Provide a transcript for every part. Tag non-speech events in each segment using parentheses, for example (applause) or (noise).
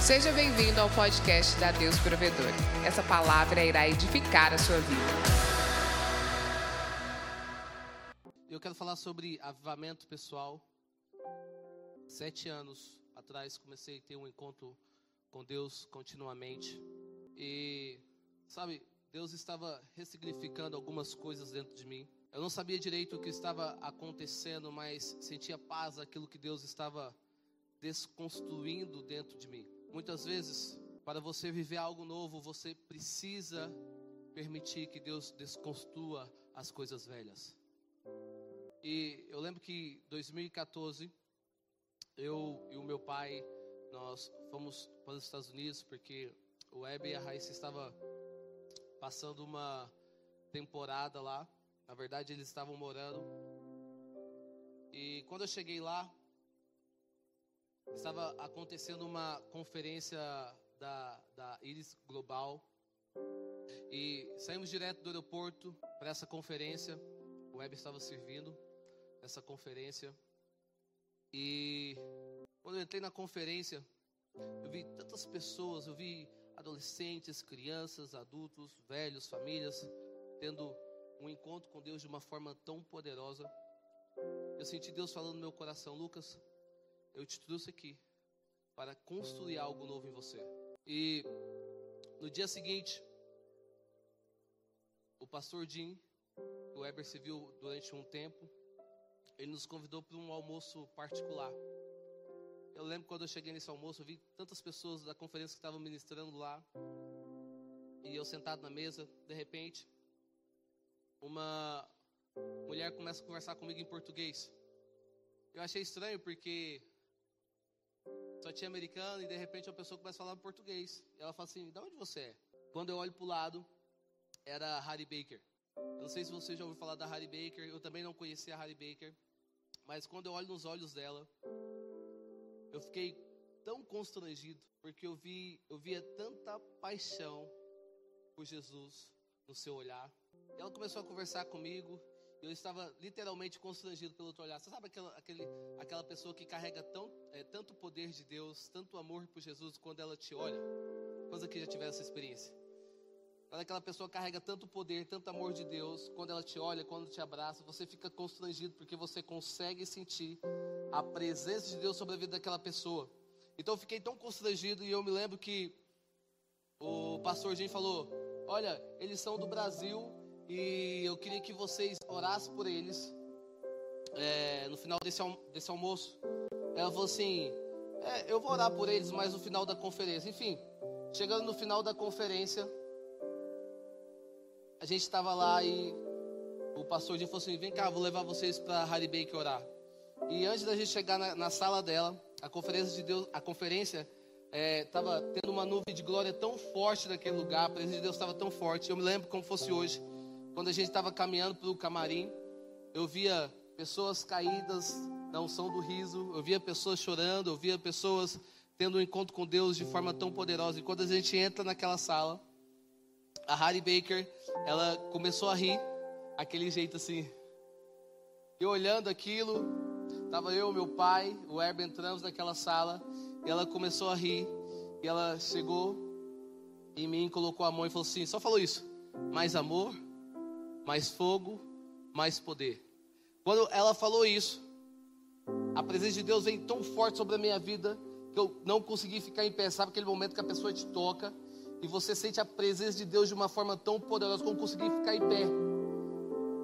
Seja bem-vindo ao podcast da Deus Provedor. Essa palavra irá edificar a sua vida. Eu quero falar sobre avivamento pessoal. Sete anos atrás comecei a ter um encontro com Deus continuamente. E, sabe, Deus estava ressignificando algumas coisas dentro de mim. Eu não sabia direito o que estava acontecendo, mas sentia paz aquilo que Deus estava desconstruindo dentro de mim. Muitas vezes, para você viver algo novo, você precisa permitir que Deus desconstrua as coisas velhas. E eu lembro que 2014 eu e o meu pai nós fomos para os Estados Unidos porque o Web e a Raíssa estava passando uma temporada lá. Na verdade, eles estavam morando. E quando eu cheguei lá, estava acontecendo uma conferência da, da Iris Global. E saímos direto do aeroporto para essa conferência. O Web estava servindo essa conferência. E quando eu entrei na conferência, eu vi tantas pessoas, eu vi adolescentes, crianças, adultos, velhos, famílias, tendo um encontro com Deus de uma forma tão poderosa. Eu senti Deus falando no meu coração, Lucas, eu te trouxe aqui para construir algo novo em você. E no dia seguinte, o pastor Jim, o Weber se viu durante um tempo, ele nos convidou para um almoço particular. Eu lembro quando eu cheguei nesse almoço, eu vi tantas pessoas da conferência que estavam ministrando lá. E eu sentado na mesa, de repente, uma mulher começa a conversar comigo em português. Eu achei estranho porque só tinha americano e de repente uma pessoa começa a falar português. E ela fala assim: "De onde você é?" Quando eu olho para o lado, era Harry Baker. Eu não sei se você já ouviu falar da Harry Baker. Eu também não conhecia a Harry Baker, mas quando eu olho nos olhos dela, eu fiquei tão constrangido porque eu vi eu via tanta paixão por Jesus no seu olhar. E ela começou a conversar comigo eu estava literalmente constrangido pelo outro olhar. Você sabe aquela, aquele, aquela pessoa que carrega tão, é, tanto poder de Deus, tanto amor por Jesus quando ela te olha? Quantos aqui já tiveram essa experiência? Quando aquela pessoa carrega tanto poder, tanto amor de Deus, quando ela te olha, quando te abraça, você fica constrangido porque você consegue sentir a presença de Deus sobre a vida daquela pessoa. Então eu fiquei tão constrangido e eu me lembro que o pastor Jim falou: Olha, eles são do Brasil e eu queria que vocês orassem por eles é, no final desse, desse almoço. Ela falou assim: é, Eu vou orar por eles, mas no final da conferência. Enfim, chegando no final da conferência a gente estava lá e o pastor falou assim: vem cá, vou levar vocês para Harry Baker orar. E antes da gente chegar na, na, sala dela, a conferência de Deus, a conferência estava é, tendo uma nuvem de glória tão forte naquele lugar, a presença de Deus estava tão forte. Eu me lembro como fosse hoje, quando a gente estava caminhando para o camarim, eu via pessoas caídas na unção do riso, eu via pessoas chorando, eu via pessoas tendo um encontro com Deus de forma tão poderosa. E quando a gente entra naquela sala, a Harry Baker, ela começou a rir, aquele jeito assim. E olhando aquilo, tava eu, meu pai, o Herb entramos naquela sala, e ela começou a rir, e ela chegou em mim, colocou a mão e falou assim, só falou isso: mais amor, mais fogo, mais poder. Quando ela falou isso, a presença de Deus veio tão forte sobre a minha vida que eu não consegui ficar em pé. Sabe aquele momento que a pessoa te toca e você sente a presença de Deus de uma forma tão poderosa como conseguir ficar em pé.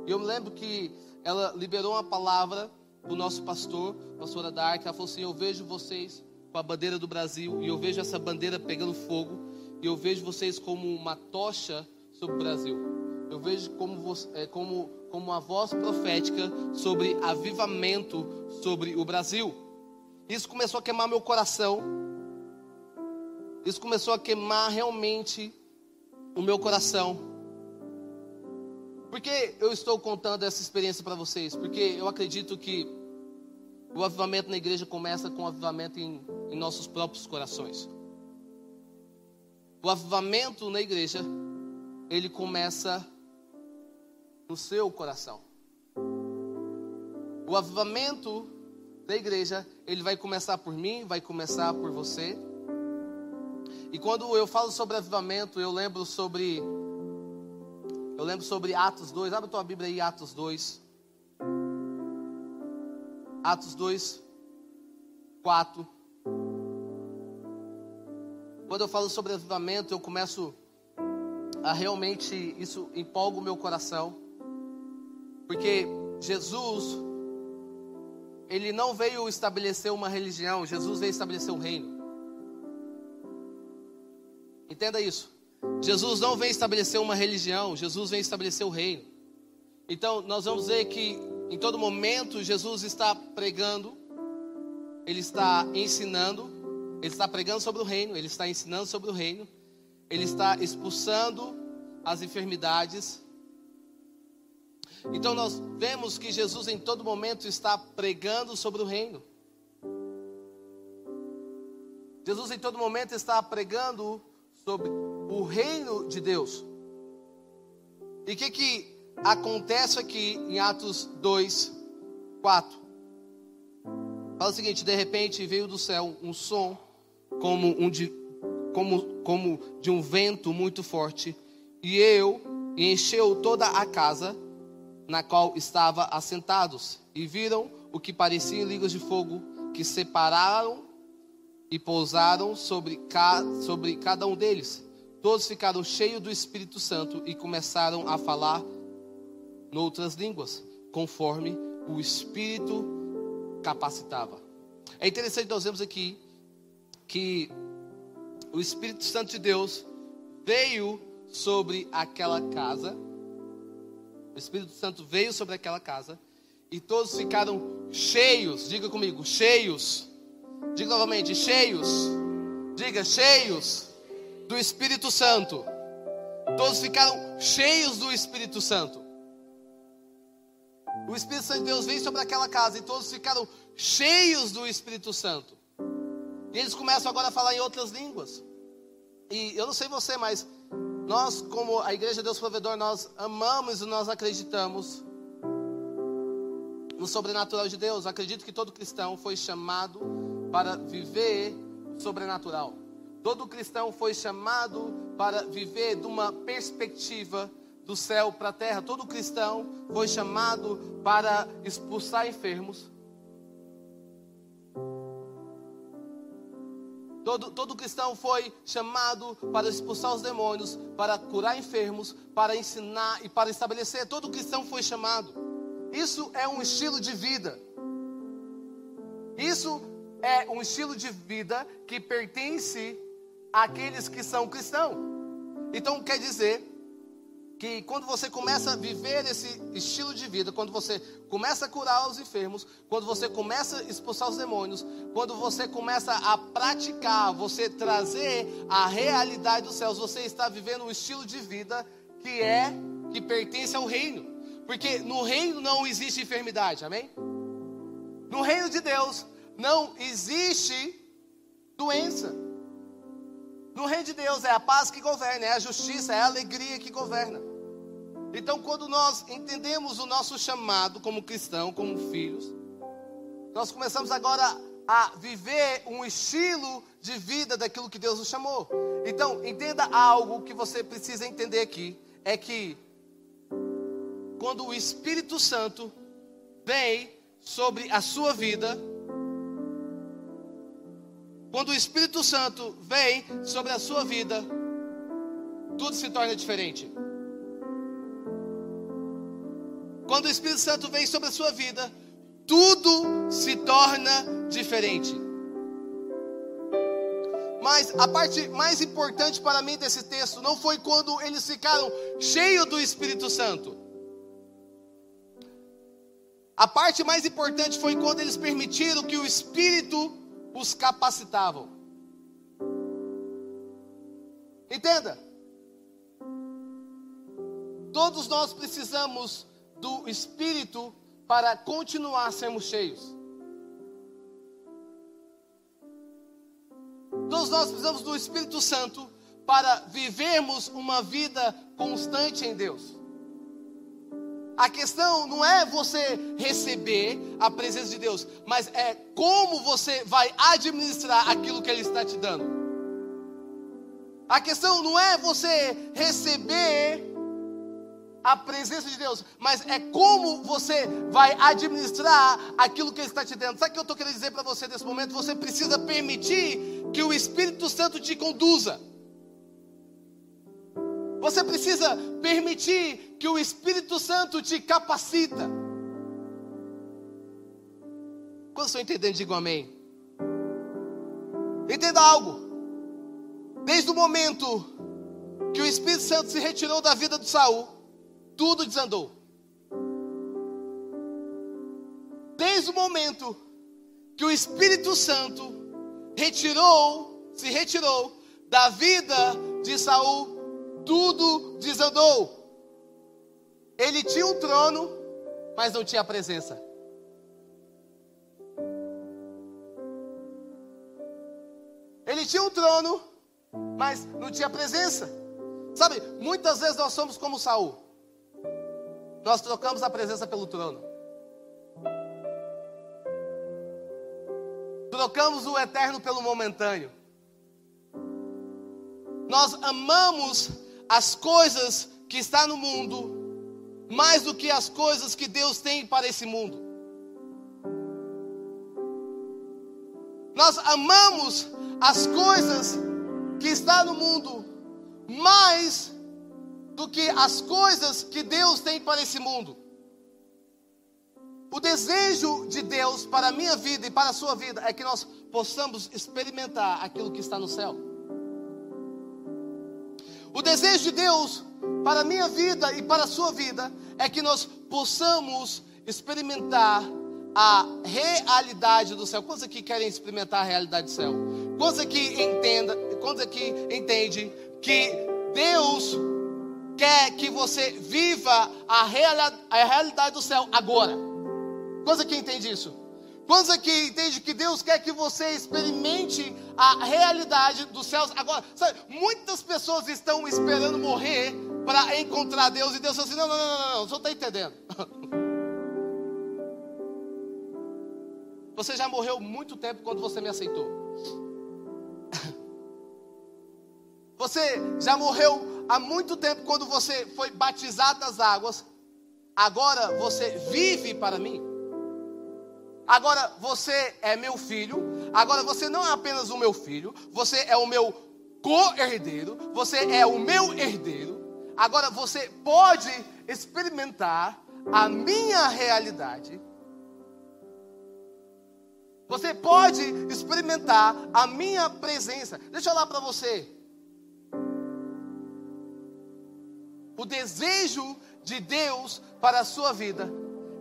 Eu me lembro que ela liberou uma palavra para o nosso pastor, pastora Dark, ela falou assim: Eu vejo vocês com a bandeira do Brasil, e eu vejo essa bandeira pegando fogo, e eu vejo vocês como uma tocha sobre o Brasil. Eu vejo como, você, é, como, como uma voz profética sobre avivamento sobre o Brasil. Isso começou a queimar meu coração. Isso começou a queimar realmente o meu coração. Por que eu estou contando essa experiência para vocês? Porque eu acredito que o avivamento na igreja começa com o avivamento em, em nossos próprios corações. O avivamento na igreja, ele começa no seu coração. O avivamento da igreja, ele vai começar por mim, vai começar por você E quando eu falo sobre avivamento, eu lembro sobre eu lembro sobre Atos 2. Abre a tua Bíblia aí, Atos 2. Atos 2, 4. Quando eu falo sobre avivamento, eu começo a realmente, isso empolga o meu coração. Porque Jesus, ele não veio estabelecer uma religião, Jesus veio estabelecer um reino. Entenda isso. Jesus não vem estabelecer uma religião, Jesus vem estabelecer o reino. Então, nós vamos ver que em todo momento Jesus está pregando, ele está ensinando, ele está pregando sobre o reino, ele está ensinando sobre o reino, ele está expulsando as enfermidades. Então nós vemos que Jesus em todo momento está pregando sobre o reino. Jesus em todo momento está pregando sobre o reino de Deus. E o que, que acontece aqui em Atos 2, 4? Fala o seguinte: de repente veio do céu um som como, um de, como, como de um vento muito forte, e eu e encheu toda a casa na qual estava assentados, e viram o que parecia línguas de fogo que separaram e pousaram sobre, ca, sobre cada um deles. Todos ficaram cheios do Espírito Santo e começaram a falar noutras línguas, conforme o Espírito capacitava. É interessante nós vemos aqui que o Espírito Santo de Deus veio sobre aquela casa. O Espírito Santo veio sobre aquela casa e todos ficaram cheios. Diga comigo, cheios. Diga novamente, cheios. Diga, cheios do Espírito Santo. Todos ficaram cheios do Espírito Santo. O Espírito Santo de Deus veio sobre aquela casa e todos ficaram cheios do Espírito Santo. E eles começam agora a falar em outras línguas. E eu não sei você, mas nós, como a Igreja Deus Provedor, nós amamos e nós acreditamos no sobrenatural de Deus. Acredito que todo cristão foi chamado para viver sobrenatural. Todo cristão foi chamado para viver de uma perspectiva do céu para a terra. Todo cristão foi chamado para expulsar enfermos Todo, todo cristão foi chamado para expulsar os demônios, para curar enfermos, para ensinar e para estabelecer. Todo cristão foi chamado. Isso é um estilo de vida. Isso é um estilo de vida que pertence àqueles que são cristãos. Então quer dizer que quando você começa a viver esse estilo de vida, quando você começa a curar os enfermos, quando você começa a expulsar os demônios, quando você começa a praticar, você trazer a realidade dos céus, você está vivendo um estilo de vida que é que pertence ao reino. Porque no reino não existe enfermidade, amém? No reino de Deus não existe doença. No reino de Deus é a paz que governa, é a justiça, é a alegria que governa. Então, quando nós entendemos o nosso chamado como cristão, como filhos, nós começamos agora a viver um estilo de vida daquilo que Deus nos chamou. Então, entenda algo que você precisa entender aqui: é que quando o Espírito Santo vem sobre a sua vida, quando o Espírito Santo vem sobre a sua vida, tudo se torna diferente. Quando o Espírito Santo vem sobre a sua vida, tudo se torna diferente. Mas a parte mais importante para mim desse texto não foi quando eles ficaram cheios do Espírito Santo. A parte mais importante foi quando eles permitiram que o Espírito os capacitavam. Entenda. Todos nós precisamos do Espírito para continuar sermos cheios. Todos nós precisamos do Espírito Santo para vivermos uma vida constante em Deus. A questão não é você receber a presença de Deus, mas é como você vai administrar aquilo que Ele está te dando. A questão não é você receber a presença de Deus, mas é como você vai administrar aquilo que Ele está te dando. Sabe o que eu estou querendo dizer para você nesse momento? Você precisa permitir que o Espírito Santo te conduza. Você precisa permitir que o Espírito Santo te capacita. Quando estão entendendo, digam amém. Entenda algo. Desde o momento que o Espírito Santo se retirou da vida de Saul, tudo desandou. Desde o momento que o Espírito Santo retirou, se retirou da vida de Saul, tudo desandou. Ele tinha um trono, mas não tinha presença. Ele tinha um trono, mas não tinha presença. Sabe, muitas vezes nós somos como Saul. Nós trocamos a presença pelo trono. Trocamos o eterno pelo momentâneo. Nós amamos as coisas que está no mundo mais do que as coisas que Deus tem para esse mundo. Nós amamos as coisas que está no mundo mais do que as coisas que Deus tem para esse mundo. O desejo de Deus para a minha vida e para a sua vida é que nós possamos experimentar aquilo que está no céu. O desejo de Deus para a minha vida e para a sua vida é que nós possamos experimentar a realidade do céu. Quantos aqui querem experimentar a realidade do céu? Quantos aqui entenda, quantos aqui entende que Deus quer que você viva a, a realidade do céu agora. Quantos aqui entende isso? Quantos aqui entende que Deus quer que você experimente a realidade dos céus agora? Sabe, muitas pessoas estão esperando morrer para encontrar Deus e Deus fala assim: não, não, não, não, não, você não está entendendo. (laughs) Você já morreu muito tempo quando você me aceitou. (laughs) Você já morreu há muito tempo quando você foi batizado das águas. Agora você vive para mim. Agora você é meu filho. Agora você não é apenas o meu filho, você é o meu co-herdeiro, você é o meu herdeiro. Agora você pode experimentar a minha realidade. Você pode experimentar a minha presença. Deixa eu falar para você. O desejo de Deus para a sua vida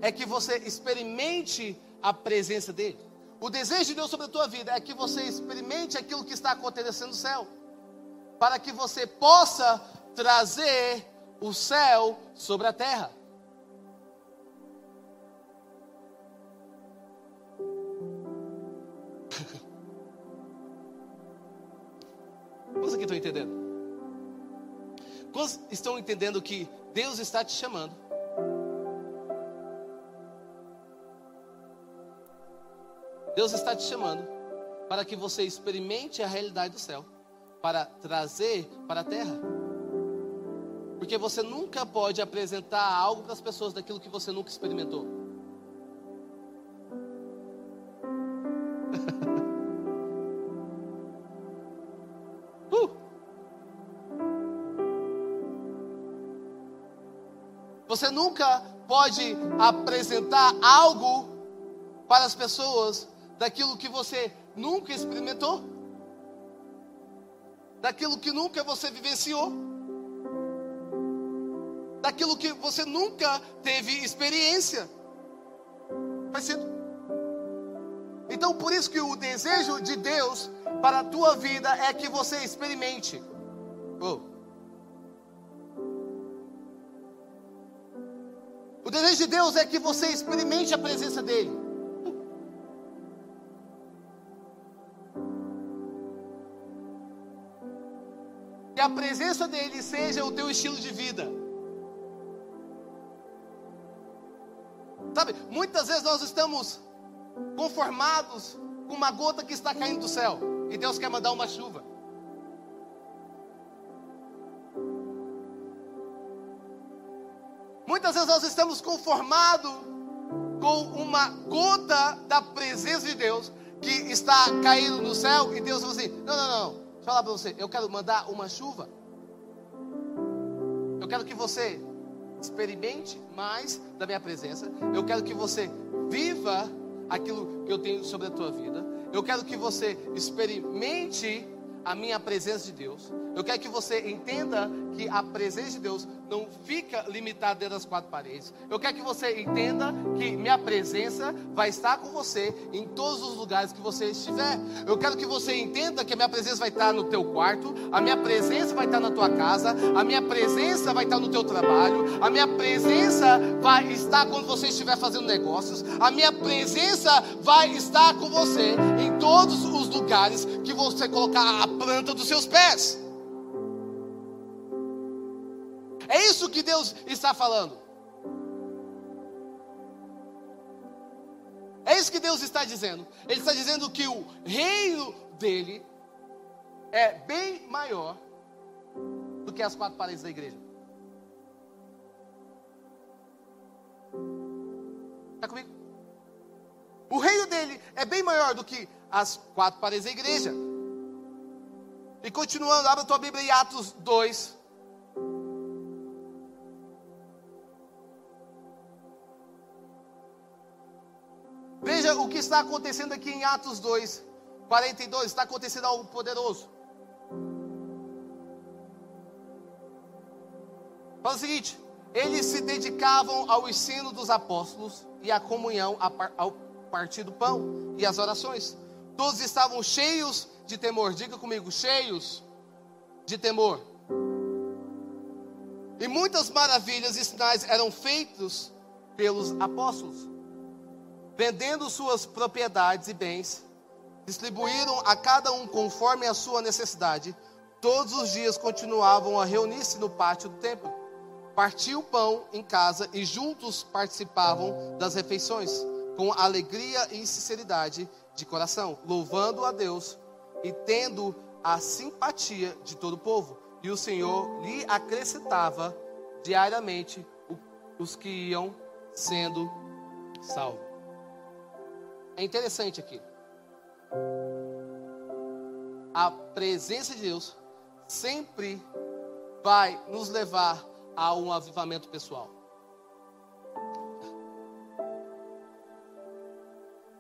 é que você experimente a presença dEle. O desejo de Deus sobre a tua vida é que você experimente aquilo que está acontecendo no céu, para que você possa trazer o céu sobre a terra. (laughs) Vocês aqui estão entendendo? Quantos estão entendendo que Deus está te chamando? Deus está te chamando para que você experimente a realidade do céu, para trazer para a terra. Porque você nunca pode apresentar algo para as pessoas daquilo que você nunca experimentou. (laughs) Você nunca pode apresentar algo para as pessoas daquilo que você nunca experimentou, daquilo que nunca você vivenciou, daquilo que você nunca teve experiência. Faz sentido? Então, por isso que o desejo de Deus para a tua vida é que você experimente. Oh. O desejo de Deus é que você experimente a presença dEle. a presença dele seja o teu estilo de vida. Sabe, muitas vezes nós estamos conformados com uma gota que está caindo do céu e Deus quer mandar uma chuva. Muitas vezes nós estamos conformados com uma gota da presença de Deus que está caindo no céu e Deus fala assim: não, não, não, falar para você, eu quero mandar uma chuva. Eu quero que você experimente mais da minha presença. Eu quero que você viva aquilo que eu tenho sobre a tua vida. Eu quero que você experimente a minha presença de Deus. Eu quero que você entenda que a presença de Deus não fica limitada dentro das quatro paredes. Eu quero que você entenda que minha presença vai estar com você em todos os lugares que você estiver. Eu quero que você entenda que a minha presença vai estar no teu quarto, a minha presença vai estar na tua casa, a minha presença vai estar no teu trabalho, a minha presença vai estar quando você estiver fazendo negócios, a minha presença vai estar com você em todos os lugares que você colocar a planta dos seus pés. É isso que Deus está falando. É isso que Deus está dizendo. Ele está dizendo que o reino dele é bem maior do que as quatro paredes da igreja. Está comigo? O reino dele é bem maior do que as quatro paredes da igreja. E continuando, abra tua Bíblia em Atos 2. Veja o que está acontecendo aqui em Atos 2, 42. Está acontecendo algo poderoso. Fala o seguinte: eles se dedicavam ao ensino dos apóstolos e à comunhão, ao partir do pão e às orações. Todos estavam cheios de temor. Diga comigo, cheios de temor. E muitas maravilhas e sinais eram feitos pelos apóstolos. Vendendo suas propriedades e bens, distribuíram a cada um conforme a sua necessidade. Todos os dias continuavam a reunir-se no pátio do templo. Partiam o pão em casa e juntos participavam das refeições, com alegria e sinceridade de coração, louvando a Deus e tendo a simpatia de todo o povo. E o Senhor lhe acrescentava diariamente os que iam sendo salvos. É interessante aqui. A presença de Deus sempre vai nos levar a um avivamento pessoal.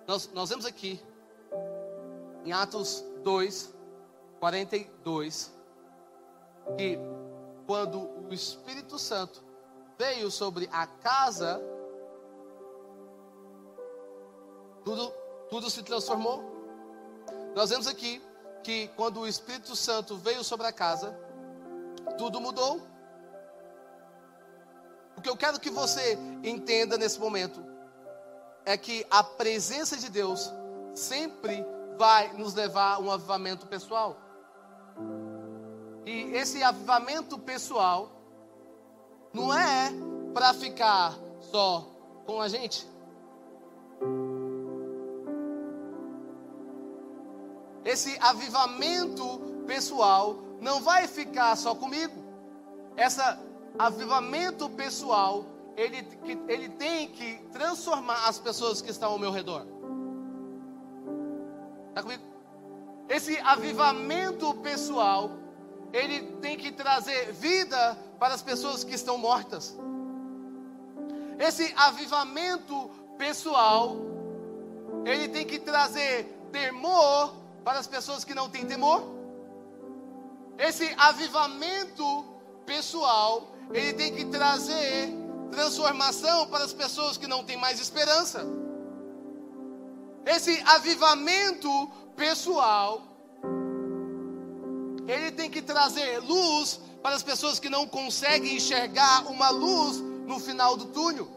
Nós, nós vemos aqui em Atos 2, 42, que quando o Espírito Santo veio sobre a casa, tudo, tudo se transformou. Nós vemos aqui que quando o Espírito Santo veio sobre a casa, tudo mudou. O que eu quero que você entenda nesse momento é que a presença de Deus sempre vai nos levar a um avivamento pessoal. E esse avivamento pessoal não é para ficar só com a gente. Esse avivamento pessoal não vai ficar só comigo. Esse avivamento pessoal, ele, ele tem que transformar as pessoas que estão ao meu redor. Está comigo? Esse avivamento pessoal, ele tem que trazer vida para as pessoas que estão mortas. Esse avivamento pessoal, ele tem que trazer temor para as pessoas que não têm temor. Esse avivamento pessoal, ele tem que trazer transformação para as pessoas que não têm mais esperança esse avivamento pessoal, ele tem que trazer luz para as pessoas que não conseguem enxergar uma luz no final do túnel.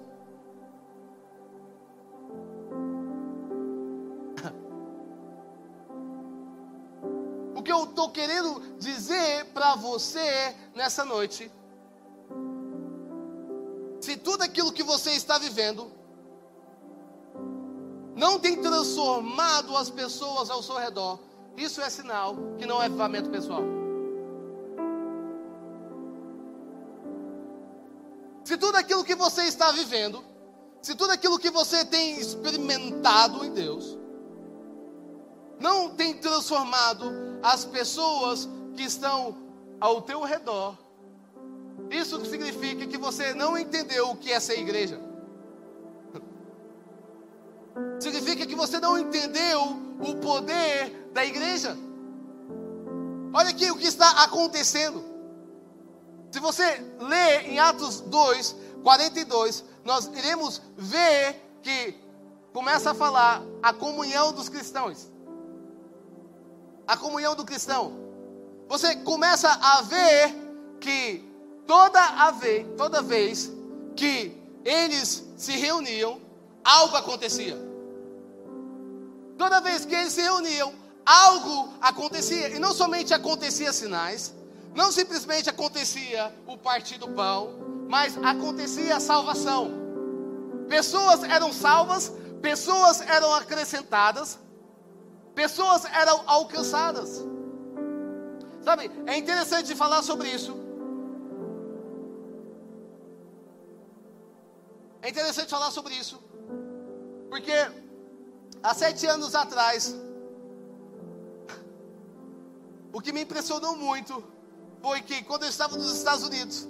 Que eu estou querendo dizer para você nessa noite, se tudo aquilo que você está vivendo não tem transformado as pessoas ao seu redor, isso é sinal que não é avivamento pessoal. Se tudo aquilo que você está vivendo, se tudo aquilo que você tem experimentado em Deus, não tem transformado as pessoas que estão ao teu redor, isso significa que você não entendeu o que é ser igreja. (laughs) Significa que você não entendeu o poder da igreja. Olha aqui o que está acontecendo. Se você ler em Atos 2, 42, nós iremos ver que começa a falar a comunhão dos cristãos. A comunhão do cristão. Você começa a ver que toda a vez, toda vez que eles se reuniam, algo acontecia. Toda vez que eles se reuniam, algo acontecia. E não somente acontecia sinais, não simplesmente acontecia o partir do pão, mas acontecia a salvação. Pessoas eram salvas, pessoas eram acrescentadas, pessoas eram alcançadas. Sabe, é interessante falar sobre isso. É interessante falar sobre isso, porque há sete anos atrás, (laughs) o que me impressionou muito foi que quando eu estava nos Estados Unidos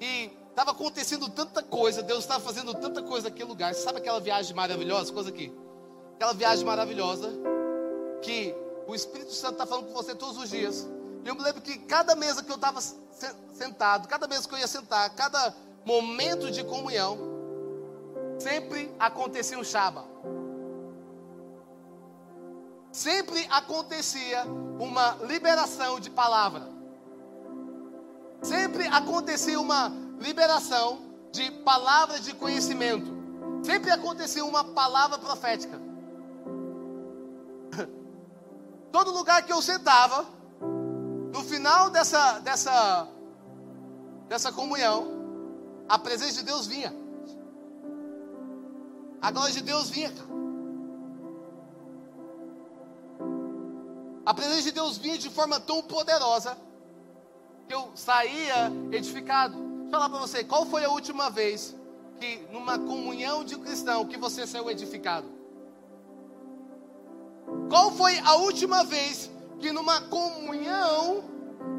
e estava acontecendo tanta coisa, Deus estava fazendo tanta coisa naquele lugar. Sabe aquela viagem maravilhosa, coisa aqui? Aquela viagem maravilhosa que o Espírito Santo está falando com você todos os dias. E eu me lembro que cada mesa que eu estava sentado, cada mesa que eu ia sentar, cada momento de comunhão, sempre acontecia um Shaba sempre acontecia uma liberação de palavra. Sempre acontecia uma liberação de palavra de conhecimento. Sempre acontecia uma palavra profética. Todo lugar que eu sentava, no final dessa, dessa, dessa comunhão, a presença de Deus vinha. A glória de Deus vinha. A presença de Deus vinha de forma tão poderosa que eu saía edificado. Deixa eu falar para você, qual foi a última vez que numa comunhão de cristão que você saiu edificado? Qual foi a última vez que numa comunhão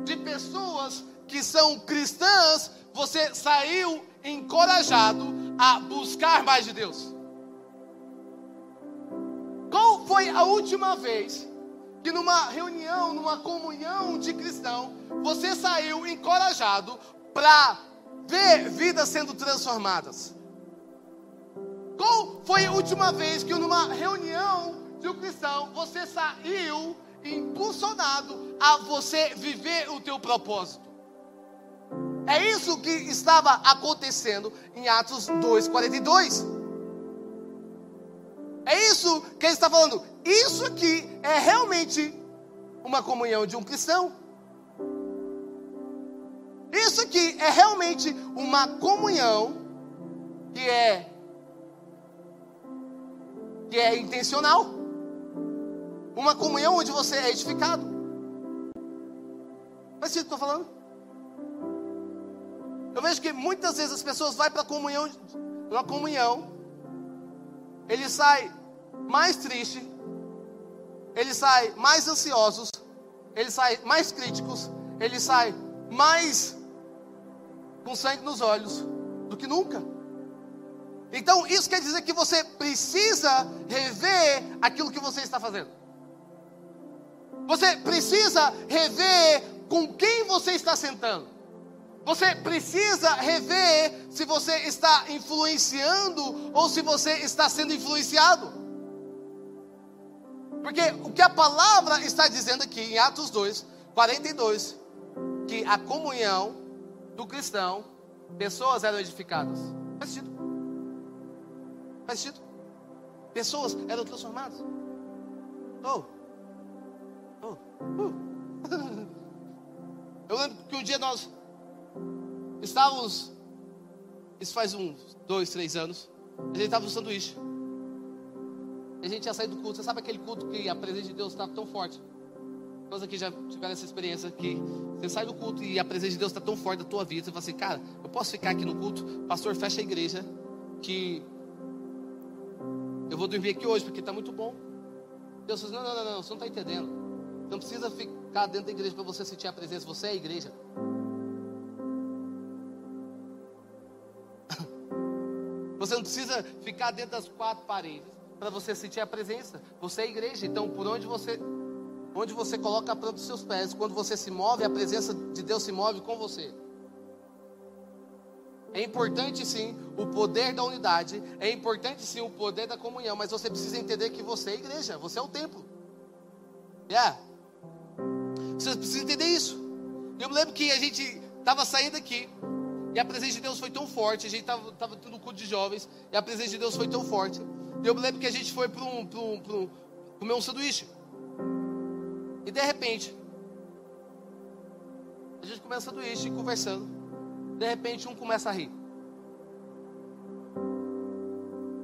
de pessoas que são cristãs, você saiu encorajado a buscar mais de Deus? Qual foi a última vez que numa reunião, numa comunhão de cristão, você saiu encorajado para ver vidas sendo transformadas? Qual foi a última vez que numa reunião de um cristão você saiu impulsionado a você viver o teu propósito? É isso que estava acontecendo em Atos 2:42. É isso que ele está falando. Isso aqui é realmente uma comunhão de um cristão. Isso aqui é realmente uma comunhão que é que é intencional. Uma comunhão onde você é edificado. Faz sentido o que eu estou falando? Eu vejo que muitas vezes as pessoas vão para a comunhão, uma comunhão, ele sai mais triste, ele sai mais ansiosos, ele sai mais críticos, ele sai mais com sangue nos olhos do que nunca. Então, isso quer dizer que você precisa rever aquilo que você está fazendo. Você precisa rever com quem você está sentando. Você precisa rever se você está influenciando ou se você está sendo influenciado. Porque o que a palavra está dizendo aqui em Atos 2, 42, que a comunhão do cristão, pessoas eram edificadas. Faz sentido? Faz sentido? Pessoas eram transformadas. Oh. Eu lembro que um dia nós estávamos, isso faz uns dois, três anos, a gente estava no sanduíche. A gente ia sair do culto. Você sabe aquele culto que a presença de Deus está tão forte? Nós aqui já tiveram essa experiência que você sai do culto e a presença de Deus está tão forte da tua vida. Você fala assim, cara, eu posso ficar aqui no culto? Pastor, fecha a igreja. Que eu vou dormir aqui hoje porque está muito bom. Deus diz, não, não, não, não, você não está entendendo. Não precisa ficar dentro da igreja para você sentir a presença. Você é a igreja. (laughs) Você não precisa ficar dentro das quatro paredes para você sentir a presença. Você é a igreja. Então, por onde você onde você coloca a planta dos seus pés, quando você se move, a presença de Deus se move com você. É importante sim o poder da unidade, é importante sim o poder da comunhão, mas você precisa entender que você é a igreja, você é o templo. Yeah. Você precisa entender isso. Eu me lembro que a gente estava saindo aqui e a presença de Deus foi tão forte, a gente estava tendo culto de jovens e a presença de Deus foi tão forte. E eu me lembro que a gente foi para um, um, um, comer um sanduíche. E de repente, a gente começa um sanduíche conversando. De repente um começa a rir.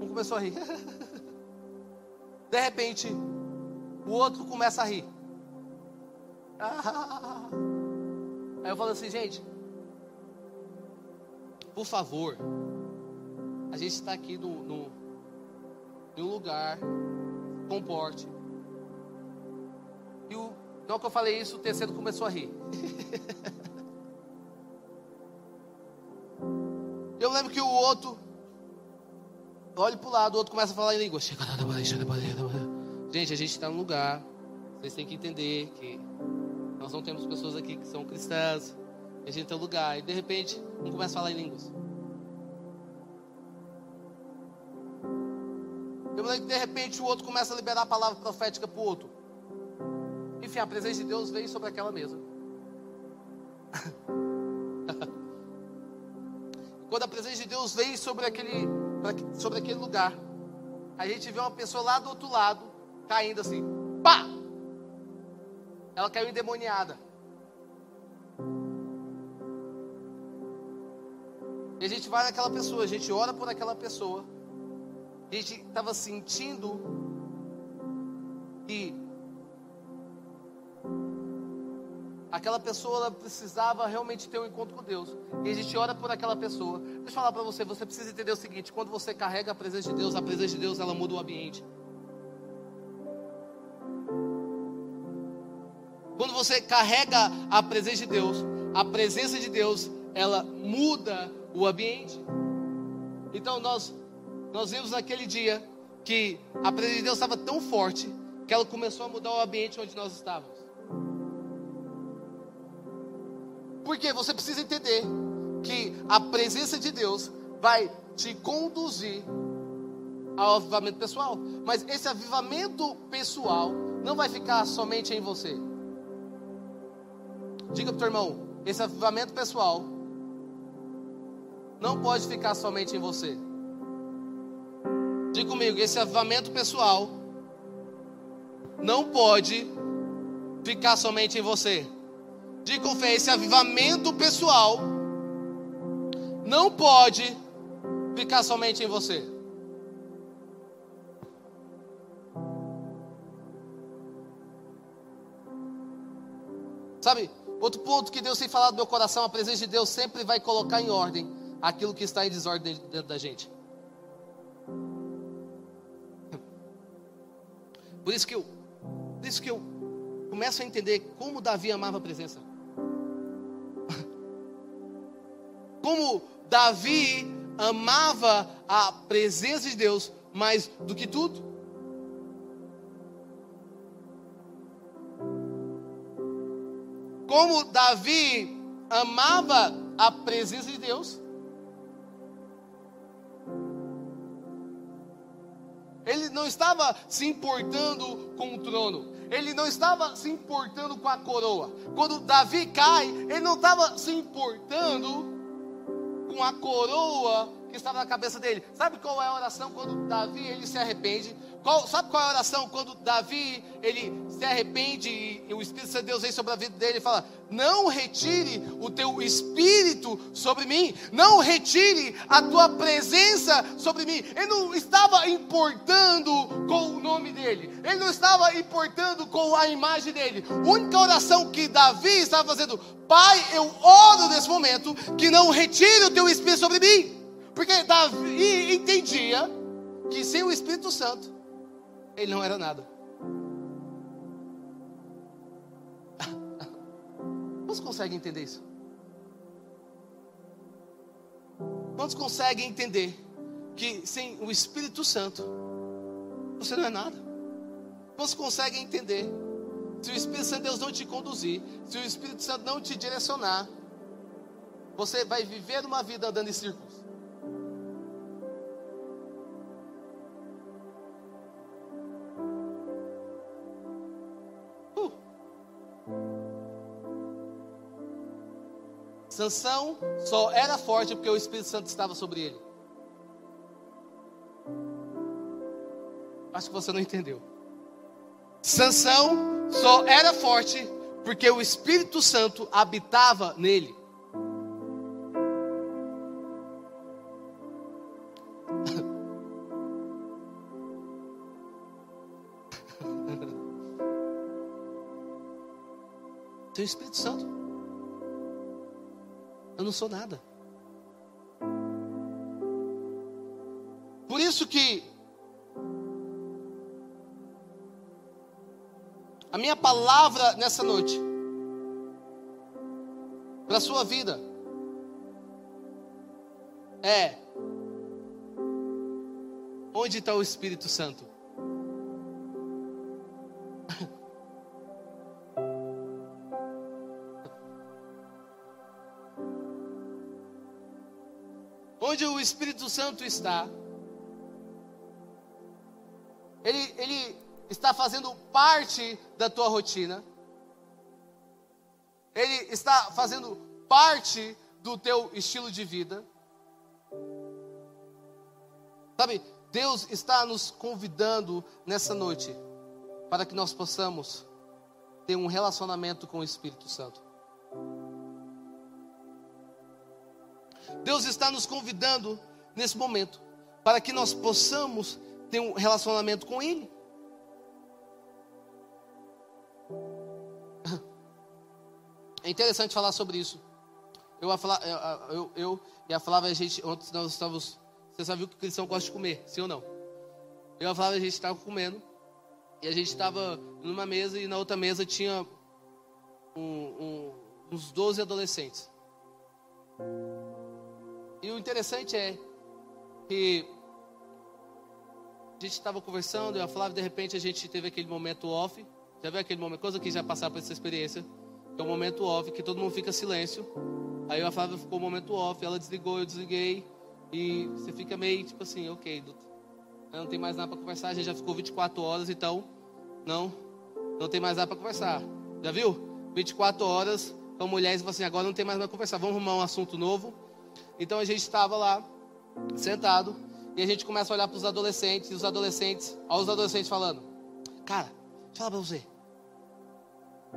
Um começou a rir. (laughs) De repente, o outro começa a rir. (laughs) Aí eu falo assim, gente, por favor, a gente está aqui no, no, em lugar, comporte. E o, não que eu falei isso, o terceiro começou a rir. (laughs) eu lembro que o outro olha para o lado, o outro começa a falar em língua. Gente, a gente está num lugar, vocês têm que entender que nós não temos pessoas aqui que são cristãs. A gente tem lugar, e de repente, um começa a falar em línguas. De repente o outro começa a liberar a palavra profética para o outro. Enfim, a presença de Deus veio sobre aquela mesa. (laughs) Quando a presença de Deus veio sobre aquele, sobre aquele lugar, a gente vê uma pessoa lá do outro lado caindo assim, pá! Ela caiu endemoniada. E a gente vai naquela pessoa, a gente ora por aquela pessoa. A gente estava sentindo que aquela pessoa precisava realmente ter um encontro com Deus. E a gente ora por aquela pessoa. Deixa eu falar para você, você precisa entender o seguinte: quando você carrega a presença de Deus, a presença de Deus ela muda o ambiente. Você carrega a presença de Deus, a presença de Deus ela muda o ambiente. Então nós nós vimos naquele dia que a presença de Deus estava tão forte que ela começou a mudar o ambiente onde nós estávamos. Porque você precisa entender que a presença de Deus vai te conduzir ao avivamento pessoal. Mas esse avivamento pessoal não vai ficar somente em você. Diga para o teu irmão: esse avivamento pessoal não pode ficar somente em você. Diga comigo: esse avivamento pessoal não pode ficar somente em você. Diga com fé: esse avivamento pessoal não pode ficar somente em você. Sabe, outro ponto que Deus tem falado no meu coração, a presença de Deus sempre vai colocar em ordem aquilo que está em desordem dentro da gente. Por isso que eu, por isso que eu começo a entender como Davi amava a presença. Como Davi amava a presença de Deus mais do que tudo. Como Davi amava a presença de Deus. Ele não estava se importando com o trono. Ele não estava se importando com a coroa. Quando Davi cai, ele não estava se importando com a coroa que estava na cabeça dele. Sabe qual é a oração quando Davi ele se arrepende? Qual, sabe qual é a oração? Quando Davi ele se arrepende e o Espírito Santo de Deus vem sobre a vida dele e fala: Não retire o teu espírito sobre mim, não retire a tua presença sobre mim. Ele não estava importando com o nome dele, ele não estava importando com a imagem dele. A única oração que Davi estava fazendo: Pai, eu oro nesse momento que não retire o teu espírito sobre mim, porque Davi entendia que sem o Espírito Santo ele não era nada. (laughs) Quantos conseguem entender isso? Quantos conseguem entender que sem o Espírito Santo você não é nada? Quantos conseguem entender se o Espírito Santo de Deus não te conduzir, se o Espírito Santo não te direcionar, você vai viver uma vida andando em círculos? Sansão só era forte porque o Espírito Santo estava sobre ele. Acho que você não entendeu. Sansão só era forte porque o Espírito Santo habitava nele. (laughs) Tem o Espírito Santo. Eu não sou nada. Por isso que a minha palavra nessa noite para a sua vida é onde está o Espírito Santo? Espírito Santo está, ele, ele está fazendo parte da tua rotina, ele está fazendo parte do teu estilo de vida. Sabe, Deus está nos convidando nessa noite para que nós possamos ter um relacionamento com o Espírito Santo. Deus está nos convidando nesse momento para que nós possamos ter um relacionamento com Ele. É interessante falar sobre isso. Eu, a falar, eu, eu e a Flávia, a gente, ontem nós estávamos. Você o que cristão gosta de comer, sim ou não? Eu e a Flávia, a gente estava comendo. E a gente estava numa mesa e na outra mesa tinha um, um, uns 12 adolescentes. E o interessante é que a gente estava conversando, eu falava, de repente a gente teve aquele momento off. Já viu aquele momento? Coisa que já passaram por essa experiência. Que é um momento off, que todo mundo fica silêncio. Aí a Flávia ficou um momento off, ela desligou, eu desliguei. E você fica meio tipo assim, ok, não tem mais nada para conversar. A gente já ficou 24 horas, então não, não tem mais nada para conversar. Já viu? 24 horas com mulheres e assim, agora não tem mais nada para conversar. Vamos arrumar um assunto novo. Então a gente estava lá, sentado, e a gente começa a olhar para os adolescentes, e os adolescentes, olha os adolescentes falando, cara, deixa eu falar para você.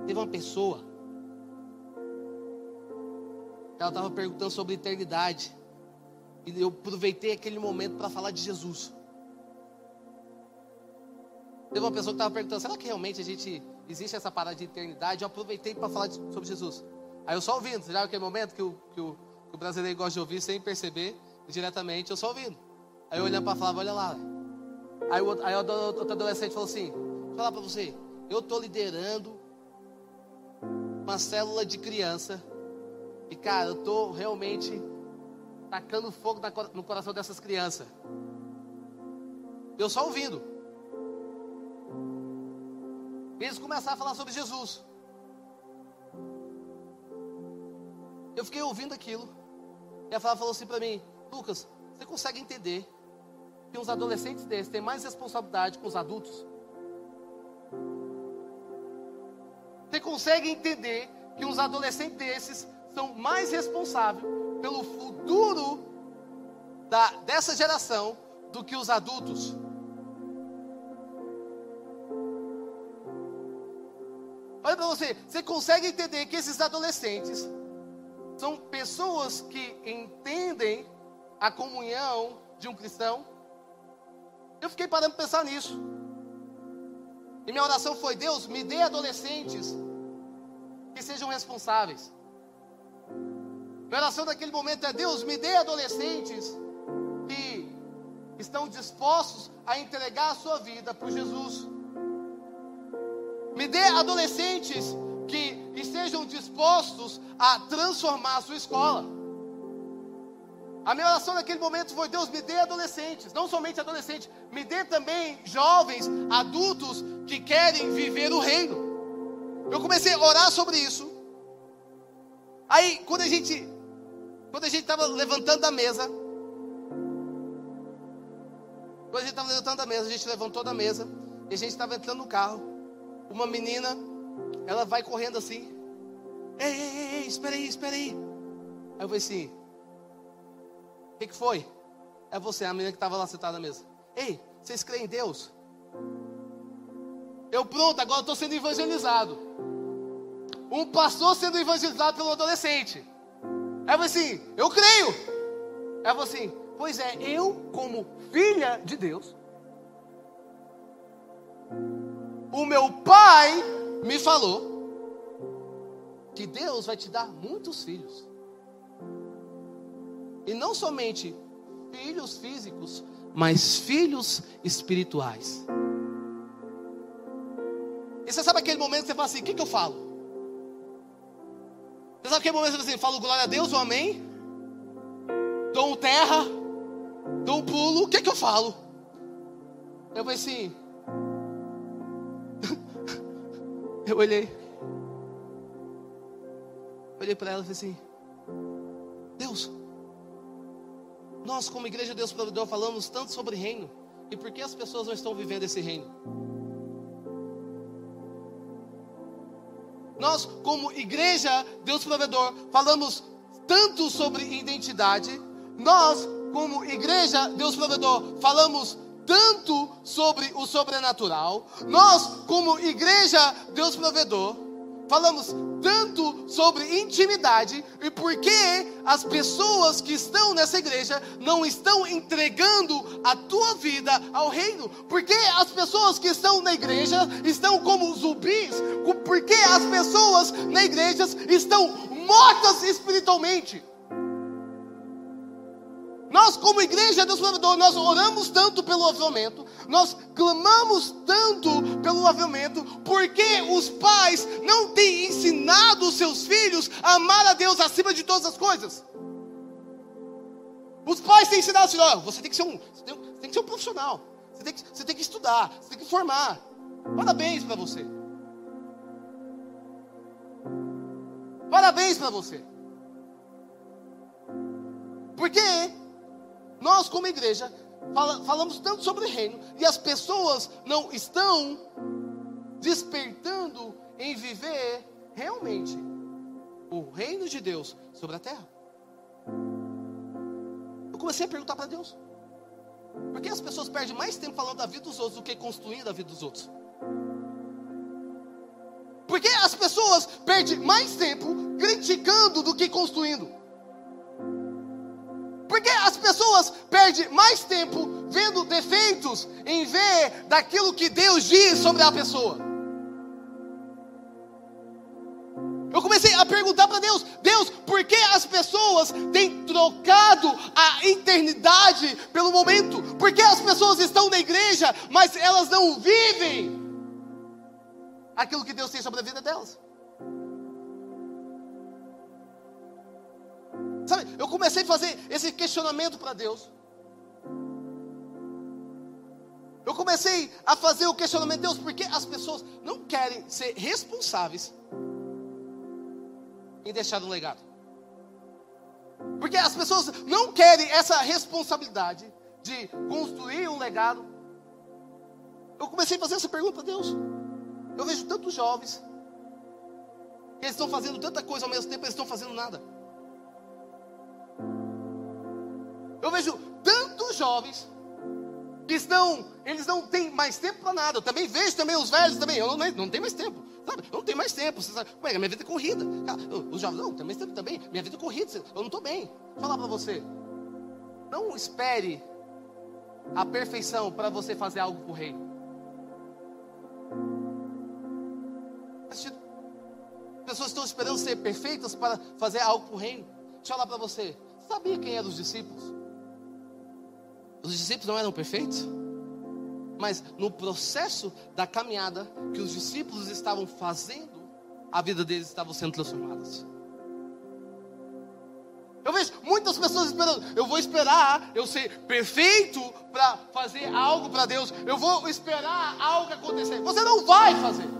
Teve uma pessoa, ela estava perguntando sobre eternidade, e eu aproveitei aquele momento para falar de Jesus. Teve uma pessoa que estava perguntando, será que realmente a gente existe essa parada de eternidade? Eu aproveitei para falar de, sobre Jesus. Aí eu só ouvindo, já aquele momento que o, que o que o brasileiro gosta de ouvir sem perceber diretamente, eu só ouvindo. Aí eu olhando para falar, olha lá. Aí, o, aí outro adolescente falou assim: Vou falar para você, eu estou liderando uma célula de criança. E cara, eu estou realmente tacando fogo no coração dessas crianças. Eu só ouvindo. Eles começaram a falar sobre Jesus. Eu fiquei ouvindo aquilo. E a Flávia falou assim para mim: Lucas, você consegue entender que uns adolescentes desses têm mais responsabilidade com os adultos? Você consegue entender que uns adolescentes desses são mais responsáveis pelo futuro da, dessa geração do que os adultos? Olha para você, você consegue entender que esses adolescentes são pessoas que entendem a comunhão de um cristão? Eu fiquei parando para pensar nisso. E minha oração foi: Deus, me dê adolescentes que sejam responsáveis. Minha oração naquele momento é: Deus, me dê adolescentes que estão dispostos a entregar a sua vida para Jesus. Me dê adolescentes que estejam dispostos a transformar a sua escola. A minha oração naquele momento foi: Deus, me dê adolescentes, não somente adolescentes, me dê também jovens, adultos que querem viver o reino. Eu comecei a orar sobre isso. Aí, quando a gente, quando a gente estava levantando a mesa, quando a gente estava levantando a mesa, a gente levantou da mesa e a gente estava entrando no carro uma menina, ela vai correndo assim. Ei, ei, ei, espera aí, espera aí. Aí eu falei assim: O que, que foi? É você, a menina que estava lá sentada na mesa. Ei, vocês creem em Deus? Eu pronto, agora estou sendo evangelizado. Um pastor sendo evangelizado pelo adolescente. Aí eu assim: Eu creio. Eu falei assim: Pois é, eu, como filha de Deus, o meu pai me falou que Deus vai te dar muitos filhos. E não somente filhos físicos, mas filhos espirituais. E você sabe aquele momento que você fala assim: o que, que eu falo? Você sabe aquele momento que você fala assim: falo glória a Deus ou amém? Dou um terra, dou um pulo, o que, que eu falo? Eu falei assim: Eu olhei. Olhei para ela e falei assim: Deus, nós, como igreja Deus Provedor, falamos tanto sobre reino. E por que as pessoas não estão vivendo esse reino? Nós, como igreja Deus Provedor, falamos tanto sobre identidade. Nós, como igreja Deus Provedor, falamos tanto sobre o sobrenatural. Nós, como igreja Deus provedor, falamos tanto sobre intimidade e por que as pessoas que estão nessa igreja não estão entregando a tua vida ao reino? Porque as pessoas que estão na igreja estão como zumbis? Porque as pessoas na igreja estão mortas espiritualmente? Como igreja Deus Provedor, nós oramos tanto pelo avivamento, nós clamamos tanto pelo avivamento, porque os pais não têm ensinado os seus filhos a amar a Deus acima de todas as coisas. Os pais têm ensinado assim: ó, você tem que ser um, você tem, você tem que ser um profissional, você tem, que, você tem que estudar, você tem que formar. Parabéns para você. Parabéns para você. Porque nós, como igreja, fala, falamos tanto sobre reino e as pessoas não estão despertando em viver realmente o reino de Deus sobre a terra. Eu comecei a perguntar para Deus: por que as pessoas perdem mais tempo falando da vida dos outros do que construindo a vida dos outros? Por que as pessoas perdem mais tempo criticando do que construindo? Porque as pessoas perdem mais tempo vendo defeitos em ver daquilo que Deus diz sobre a pessoa. Eu comecei a perguntar para Deus: Deus, por que as pessoas têm trocado a eternidade pelo momento? Por que as pessoas estão na igreja, mas elas não vivem aquilo que Deus tem sobre a vida delas? Sabe, eu comecei a fazer esse questionamento para Deus. Eu comecei a fazer o questionamento, Deus, por que as pessoas não querem ser responsáveis em deixar um legado? Porque as pessoas não querem essa responsabilidade de construir um legado. Eu comecei a fazer essa pergunta para Deus. Eu vejo tantos jovens que eles estão fazendo tanta coisa ao mesmo tempo, eles estão fazendo nada. Eu vejo tantos jovens que estão, eles não têm mais tempo para nada. Eu também vejo também os velhos também, eu não, não tenho mais tempo. Sabe? Eu não tenho mais tempo. Você sabe? Ué, minha vida é corrida. Os jovens, não, tem mais tempo também. Minha vida é corrida. Eu não estou bem. Vou falar para você. Não espere a perfeição para você fazer algo para o reino. Pessoas estão esperando ser perfeitas para fazer algo para o reino. Deixa eu falar para você. Sabia quem eram os discípulos? Os discípulos não eram perfeitos? Mas no processo da caminhada que os discípulos estavam fazendo, a vida deles estava sendo transformada. Eu vejo muitas pessoas esperando. Eu vou esperar eu ser perfeito para fazer algo para Deus. Eu vou esperar algo acontecer. Você não vai fazer.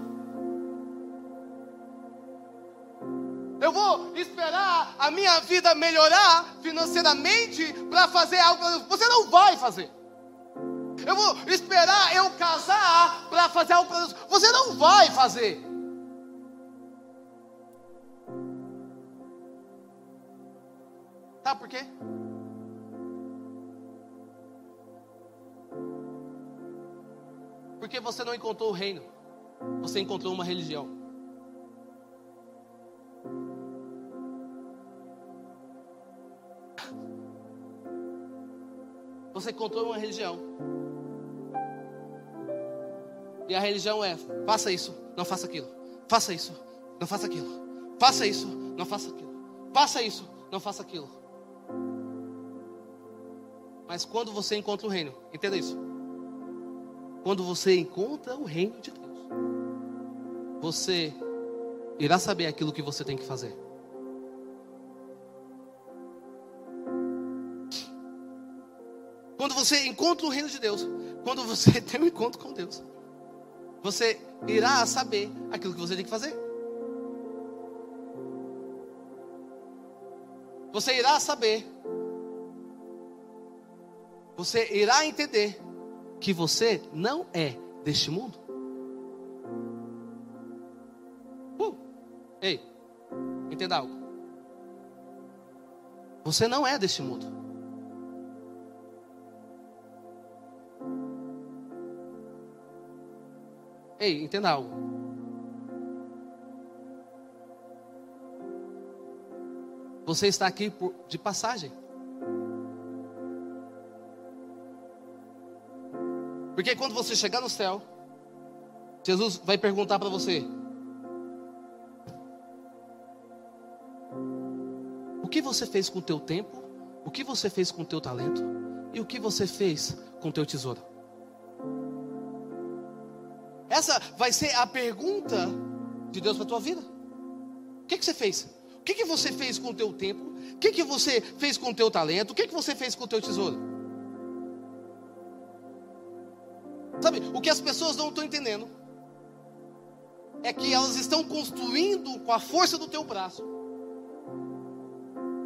Eu vou esperar a minha vida melhorar financeiramente para fazer algo. Você não vai fazer. Eu vou esperar eu casar para fazer algo. Você não vai fazer. Sabe por quê? Porque você não encontrou o reino, você encontrou uma religião. Você encontrou uma religião. E a religião é: faça isso, não faça aquilo. Faça isso, não faça aquilo. Faça isso, não faça aquilo. Faça isso, não faça aquilo. Mas quando você encontra o reino, entenda isso. Quando você encontra o reino de Deus, você irá saber aquilo que você tem que fazer. Você encontra o reino de Deus, quando você (laughs) tem um encontro com Deus, você irá saber aquilo que você tem que fazer. Você irá saber. Você irá entender que você não é deste mundo. Uh, ei, entenda algo. Você não é deste mundo. Ei, entenda algo. Você está aqui por, de passagem. Porque quando você chegar no céu, Jesus vai perguntar para você: O que você fez com o teu tempo? O que você fez com o teu talento? E o que você fez com o teu tesouro? Essa vai ser a pergunta de Deus para a tua vida. O que, que você fez? O que, que você fez com o teu tempo? O que, que você fez com o teu talento? O que, que você fez com o teu tesouro? Sabe, o que as pessoas não estão entendendo é que elas estão construindo com a força do teu braço.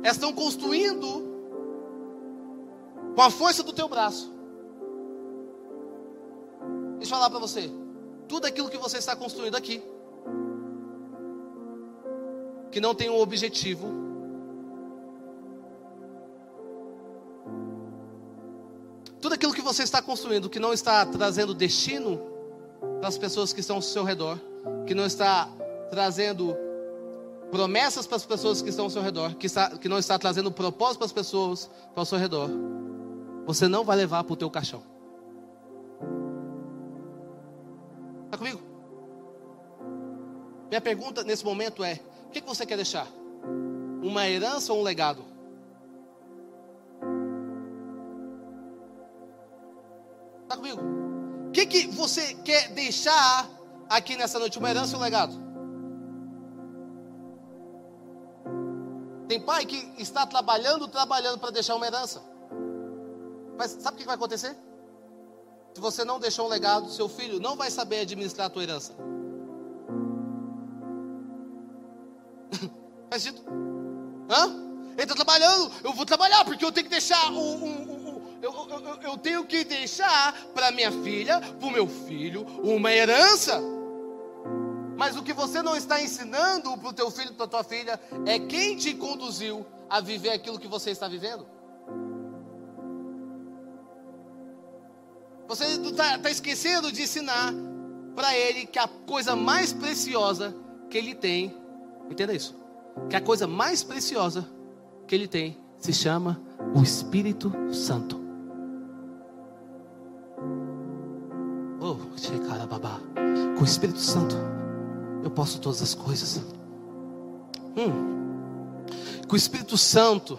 Elas estão construindo com a força do teu braço. Deixa eu falar para você tudo aquilo que você está construindo aqui, que não tem um objetivo, tudo aquilo que você está construindo, que não está trazendo destino para as pessoas que estão ao seu redor, que não está trazendo promessas para as pessoas que estão ao seu redor, que, está, que não está trazendo propósito para as pessoas ao seu redor, você não vai levar para o teu caixão. Minha pergunta nesse momento é: o que, você quer deixar? Uma herança ou um legado? Está comigo? O que, que você quer deixar aqui nessa noite? Uma herança ou um legado? Tem pai que está trabalhando, trabalhando para deixar uma herança. Mas sabe o que vai acontecer? Se você não deixou um legado, seu filho não vai saber administrar a tua herança. Faz sentido? Hã? Ele está trabalhando, eu vou trabalhar, porque eu tenho que deixar um, um, um eu, eu, eu, tenho que deixar para minha filha, para o meu filho, uma herança. Mas o que você não está ensinando para o teu filho, para tua filha, é quem te conduziu a viver aquilo que você está vivendo. Você está tá esquecendo de ensinar para ele que a coisa mais preciosa que ele tem, entenda isso, que a coisa mais preciosa que ele tem se chama o Espírito Santo. Oh, babá. Com o Espírito Santo eu posso todas as coisas. Hum. Com o Espírito Santo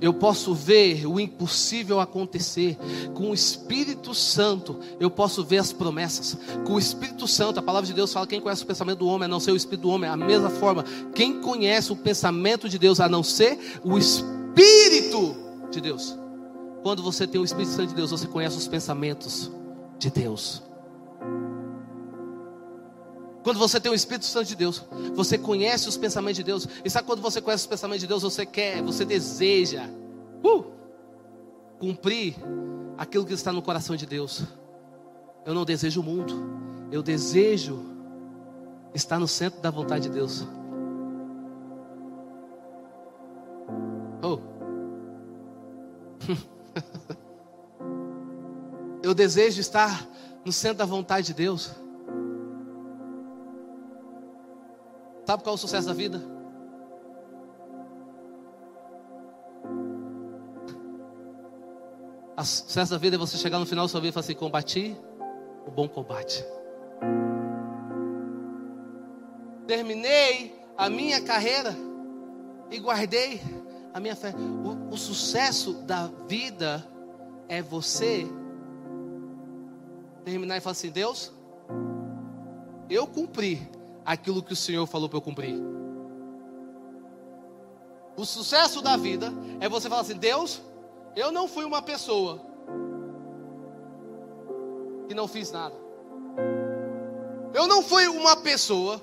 eu posso ver o impossível acontecer. Com o Espírito Santo, eu posso ver as promessas. Com o Espírito Santo, a palavra de Deus fala: quem conhece o pensamento do homem a não ser o Espírito do homem. A mesma forma, quem conhece o pensamento de Deus a não ser o Espírito de Deus. Quando você tem o Espírito Santo de Deus, você conhece os pensamentos de Deus. Quando você tem o Espírito Santo de Deus, você conhece os pensamentos de Deus. E sabe quando você conhece os pensamentos de Deus, você quer, você deseja uh, cumprir aquilo que está no coração de Deus. Eu não desejo o mundo, eu desejo estar no centro da vontade de Deus. Oh. (laughs) eu desejo estar no centro da vontade de Deus. Sabe qual é o sucesso da vida? O sucesso da vida é você chegar no final da sua vida e falar assim: combati o bom combate. Terminei a minha carreira e guardei a minha fé. O, o sucesso da vida é você terminar e falar assim: Deus, eu cumpri aquilo que o Senhor falou para eu cumprir. O sucesso da vida é você falar assim: Deus, eu não fui uma pessoa que não fiz nada. Eu não fui uma pessoa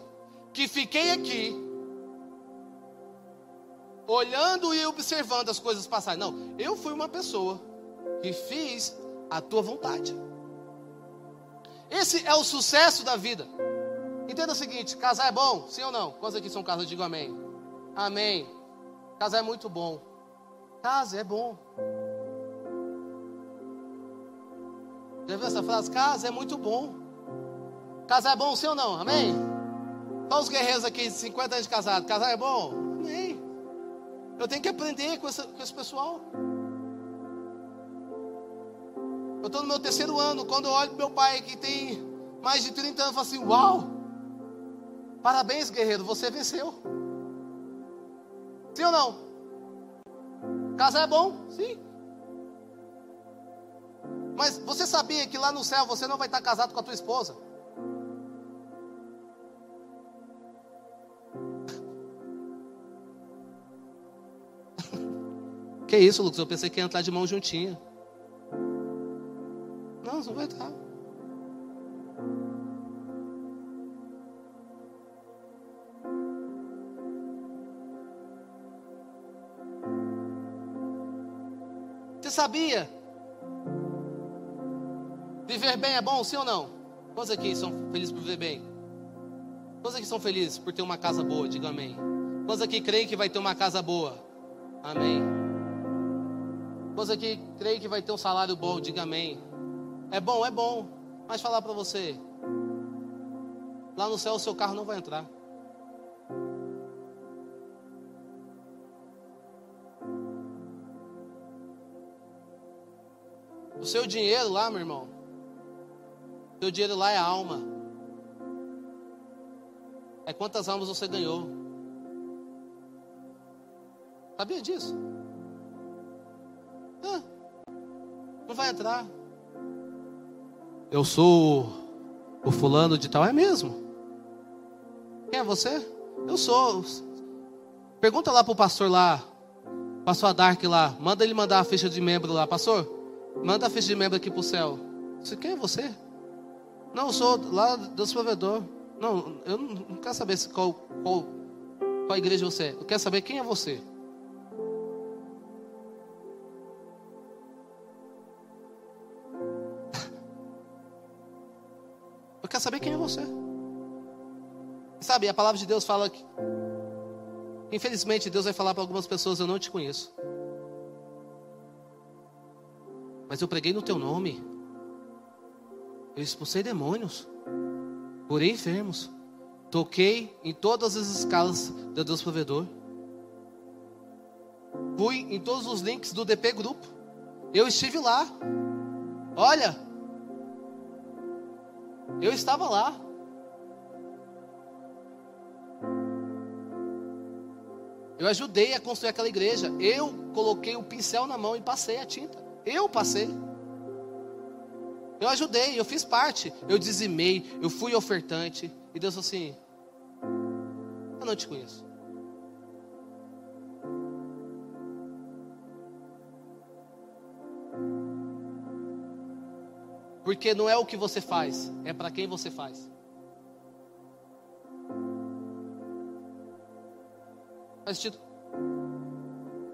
que fiquei aqui olhando e observando as coisas passarem. Não, eu fui uma pessoa que fiz a tua vontade. Esse é o sucesso da vida. Entenda o seguinte: casar é bom? Sim ou não? Quantos aqui são casados? Digo amém. Amém. Casar é muito bom. Casa é bom. Já viu essa frase? Casa é muito bom. Casar é bom, sim ou não? Amém? Olha os guerreiros aqui, 50 anos de casado. Casar é bom? Amém. Eu tenho que aprender com, essa, com esse pessoal. Eu estou no meu terceiro ano. Quando eu olho para meu pai que tem mais de 30 anos, eu falo assim: Uau! Parabéns, guerreiro, você venceu. Sim ou não? Casar é bom? Sim. Mas você sabia que lá no céu você não vai estar casado com a tua esposa? (laughs) Que isso, Lucas? Eu pensei que ia entrar de mão juntinha. Não, não vai estar. Sabia? Viver bem é bom, sim ou não? Quantos aqui são felizes por viver bem? Quantos aqui são felizes por ter uma casa boa? Diga amém. Quantos aqui creem que vai ter uma casa boa? Amém. Quantos aqui creem que vai ter um salário bom? Diga amém. É bom, é bom. Mas falar para você, lá no céu o seu carro não vai entrar. O seu dinheiro lá, meu irmão, o seu dinheiro lá é alma. É quantas almas você ganhou. Sabia disso? Ah, não vai entrar. Eu sou o fulano de tal, é mesmo? Quem é você? Eu sou. Pergunta lá pro pastor lá, pastor Dark lá, manda ele mandar a ficha de membro lá, pastor. Manda a ficha de membro aqui para o céu. Você quem é você? Não, eu sou lá do provedor. Não, eu não quero saber qual, qual, qual igreja você é. Eu quero saber quem é você. (laughs) Eu quero saber quem é você. Sabe, a palavra de Deus fala que, infelizmente, Deus vai falar para algumas pessoas: Eu não te conheço. Mas eu preguei no teu nome. Eu expulsei demônios. Curei enfermos. Toquei em todas as escalas da Deus Provedor. Fui em todos os links do DP Grupo. Eu estive lá. Olha, eu estava lá. Eu ajudei a construir aquela igreja. Eu coloquei o pincel na mão e passei a tinta. Eu passei. Eu ajudei, eu fiz parte. Eu dizimei, eu fui ofertante. E Deus falou assim: Eu não te conheço. Porque não é o que você faz, é para quem você faz. Faz sentido?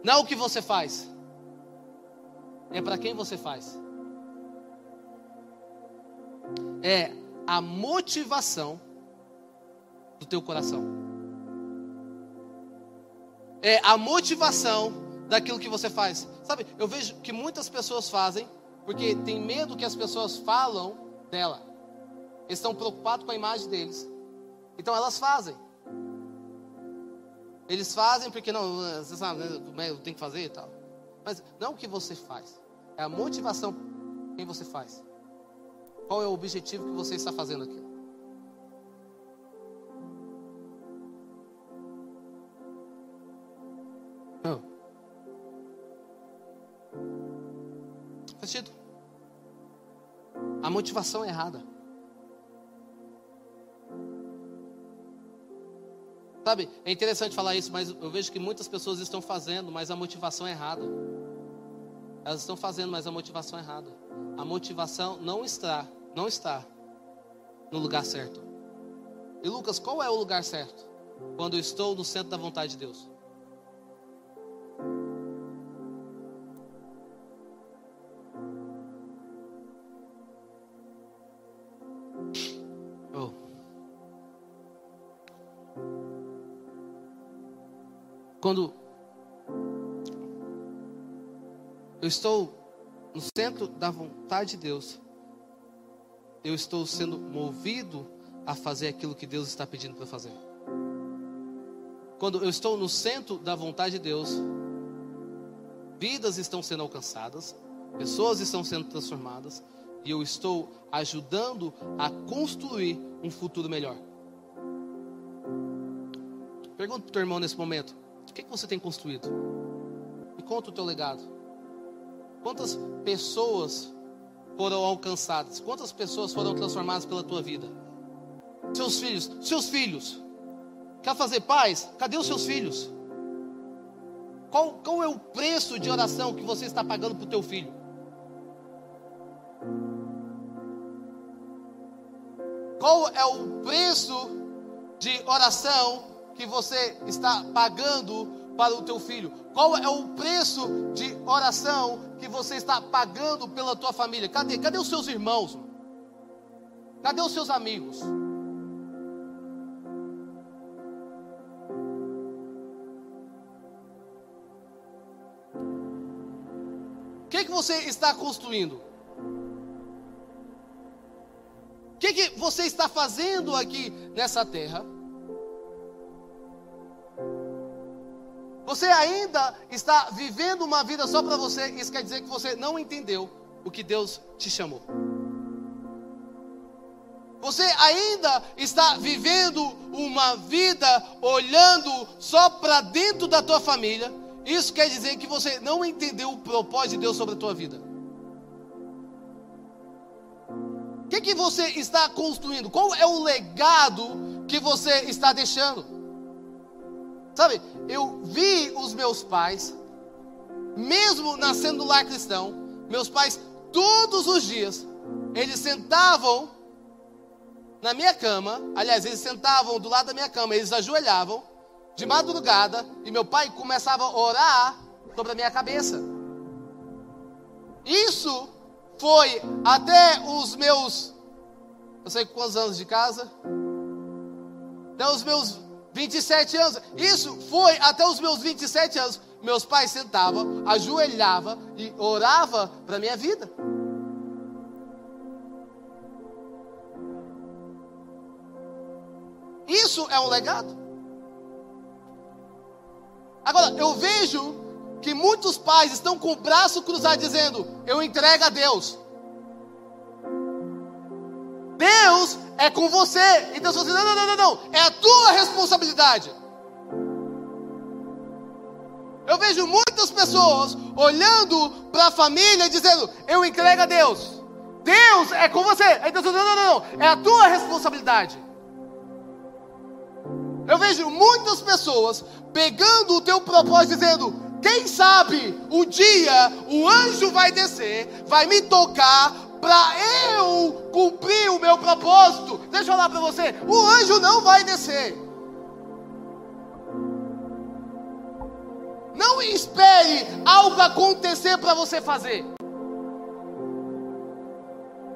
Não é o que você faz, é para quem você faz. É a motivação do teu coração. É a motivação daquilo que você faz. Sabe, eu vejo que muitas pessoas fazem porque tem medo que as pessoas falam dela. Eles estão preocupados com a imagem deles. Então elas fazem. Eles fazem porque não, você sabe, né, tem que fazer e tal. Mas não o que você faz. É a motivação quem você faz. Qual é o objetivo que você está fazendo aqui? Não. Sentido? A motivação é errada. Sabe, é interessante falar isso, mas eu vejo que muitas pessoas estão fazendo, mas a motivação é errada. Elas estão fazendo, mas a motivação é errada. A motivação não está, não está no lugar certo. E Lucas, qual é o lugar certo? Quando eu estou no centro da vontade de Deus. Quando eu estou no centro da vontade de Deus, eu estou sendo movido a fazer aquilo que Deus está pedindo para fazer. Quando eu estou no centro da vontade de Deus, vidas estão sendo alcançadas, pessoas estão sendo transformadas, e eu estou ajudando a construir um futuro melhor. Pergunta para o teu irmão nesse momento: o que, que você tem construído? Me conta o teu legado. Quantas pessoas foram alcançadas? Quantas pessoas foram transformadas pela tua vida? Seus filhos, seus filhos. Quer fazer paz? Cadê os seus filhos? Qual, qual é o preço de oração que você está pagando para o teu filho? Qual é o preço de oração que você está pagando para o teu filho? Qual é o preço de oração que você está pagando pela tua família? Cadê? Cadê os seus irmãos? Cadê os seus amigos? O que, que você está construindo? O que, que você está fazendo aqui nessa terra? Você ainda está vivendo uma vida só para você, isso quer dizer que você não entendeu o que Deus te chamou. Você ainda está vivendo uma vida olhando só para dentro da tua família. Isso quer dizer que você não entendeu o propósito de Deus sobre a tua vida. O que, que você está construindo? Qual é o legado que você está deixando? Sabe, eu vi os meus pais, mesmo nascendo lar cristão, meus pais todos os dias, eles sentavam na minha cama, aliás, eles sentavam do lado da minha cama, eles ajoelhavam de madrugada e meu pai começava a orar sobre a minha cabeça. Isso foi até os meus, eu sei quantos anos de casa, até os meus 27 anos. Isso foi até os meus 27 anos. Meus pais sentavam, ajoelhavam e orava para minha vida. Isso é um legado. Agora, eu vejo que muitos pais estão com o braço cruzado dizendo: Eu entrego a Deus. Deus é com você. Então você diz: Não, não, não, não, não. É a tua responsabilidade. Eu vejo muitas pessoas olhando para a família e dizendo: Eu entrego a Deus. Deus é com você. Aí Deus diz: Não, não, não, não. É a tua responsabilidade. Eu vejo muitas pessoas pegando o teu propósito dizendo: quem sabe o dia o anjo vai descer, vai me tocar para eu cumprir o meu propósito. Deixa eu falar para você: o anjo não vai descer. Não espere algo acontecer para você fazer.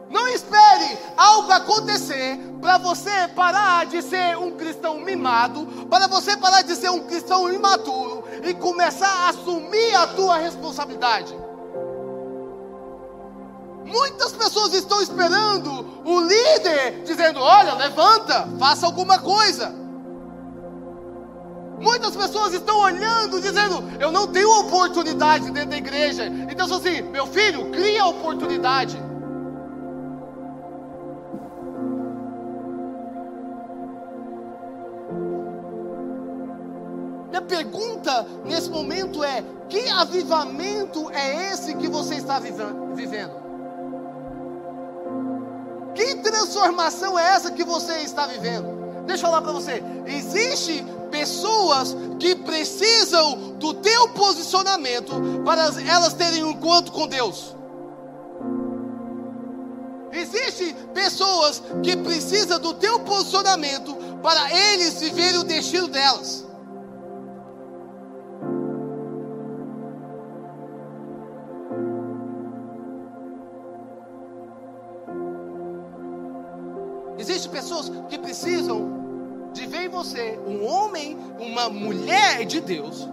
Não espere algo acontecer para você parar de ser um cristão mimado, para você parar de ser um cristão imaturo e começar a assumir a tua responsabilidade. Muitas pessoas estão esperando o líder dizendo: "Olha, levanta, faça alguma coisa". Muitas pessoas estão olhando, dizendo: Eu não tenho oportunidade dentro da igreja. Então, assim, meu filho, cria oportunidade. Minha pergunta nesse momento é: que avivamento é esse que você está vivendo? Que transformação é essa que você está vivendo? Deixa eu falar para você. Existe pessoas que precisam do teu posicionamento para elas terem um encontro com Deus. Existem pessoas que precisam do teu posicionamento para eles viverem o destino delas. Pessoas que precisam de ver em você um homem, uma mulher de Deus,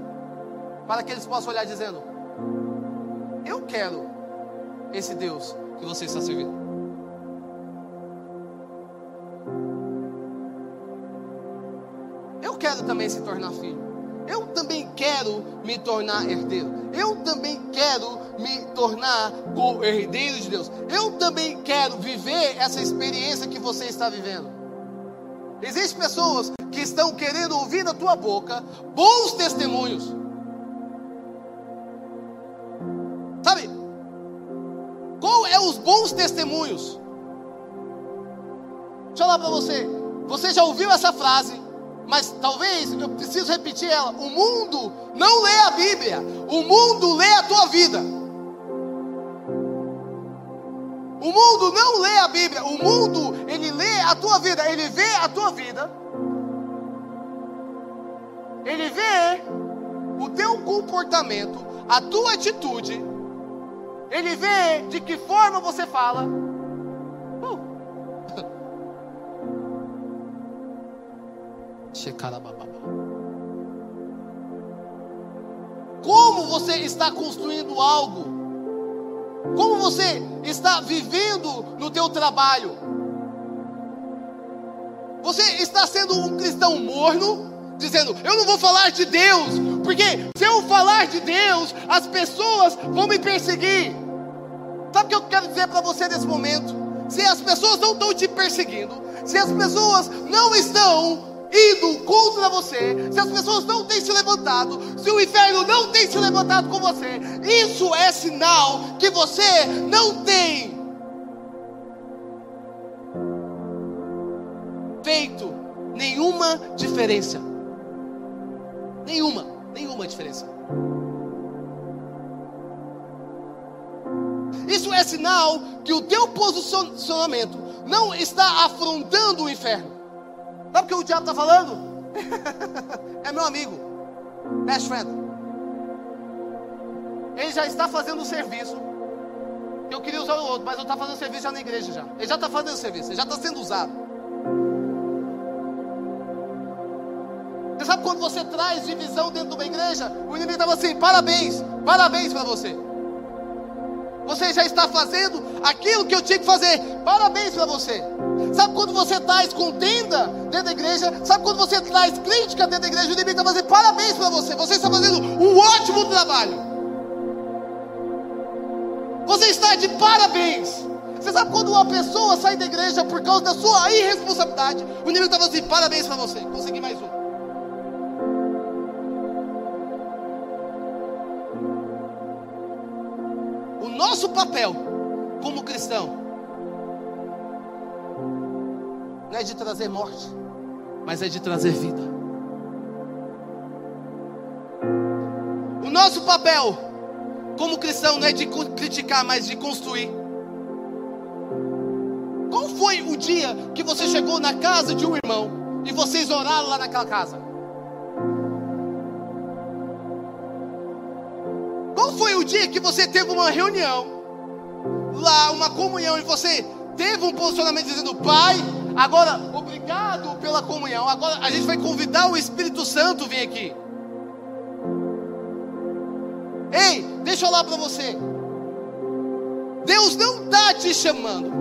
para que eles possam olhar dizendo: Eu quero esse Deus que você está servindo. Eu quero também se tornar filho. Eu também quero me tornar herdeiro. Eu também quero me tornar herdeiro de Deus. Eu também quero viver essa experiência que você está vivendo. Existem pessoas que estão querendo ouvir da tua boca bons testemunhos. Sabe? Qual é os bons testemunhos? Deixa eu falar para você. Você já ouviu essa frase, mas talvez eu preciso repetir ela. O mundo não lê a Bíblia, o mundo lê a tua vida. O mundo não lê a Bíblia, o mundo, ele lê a tua vida, ele vê a tua vida, ele vê o teu comportamento, a tua atitude, ele vê de que forma você fala. Uh. (laughs) Como você está construindo algo como você está vivendo no teu trabalho? Você está sendo um cristão morno, dizendo: "Eu não vou falar de Deus, porque se eu falar de Deus, as pessoas vão me perseguir". Sabe o que eu quero dizer para você nesse momento? Se as pessoas não estão te perseguindo, se as pessoas não estão indo contra você, se as pessoas não têm se levantado, se o inferno não tem se levantado com você, isso é sinal que você não tem feito nenhuma diferença. Nenhuma, nenhuma diferença. Isso é sinal que o teu posicionamento não está afrontando o inferno. Sabe o que o diabo está falando? é meu amigo, best friend. Ele já está fazendo o serviço. Eu queria usar o outro, mas eu estou fazendo serviço já na igreja já. Ele já está fazendo serviço, ele já está sendo usado. Você sabe quando você traz divisão dentro de uma igreja? O inimigo estava assim: parabéns, parabéns para você. Você já está fazendo aquilo que eu tinha que fazer. Parabéns para você. Sabe quando você traz contenda dentro da igreja? Sabe quando você traz crítica dentro da igreja? O inimigo está fazendo parabéns para você. Você está fazendo um ótimo trabalho. Você está de parabéns. Você sabe quando uma pessoa sai da igreja por causa da sua irresponsabilidade? O inimigo está fazendo parabéns para você. Consegui mais um. O nosso papel como cristão não é de trazer morte, mas é de trazer vida. O nosso papel como cristão não é de criticar, mas de construir. Qual foi o dia que você chegou na casa de um irmão e vocês oraram lá naquela casa? Qual foi o dia que você teve uma reunião lá, uma comunhão e você teve um posicionamento dizendo: Pai, Agora, obrigado pela comunhão. Agora a gente vai convidar o Espírito Santo vir aqui. Ei, deixa eu falar para você. Deus não está te chamando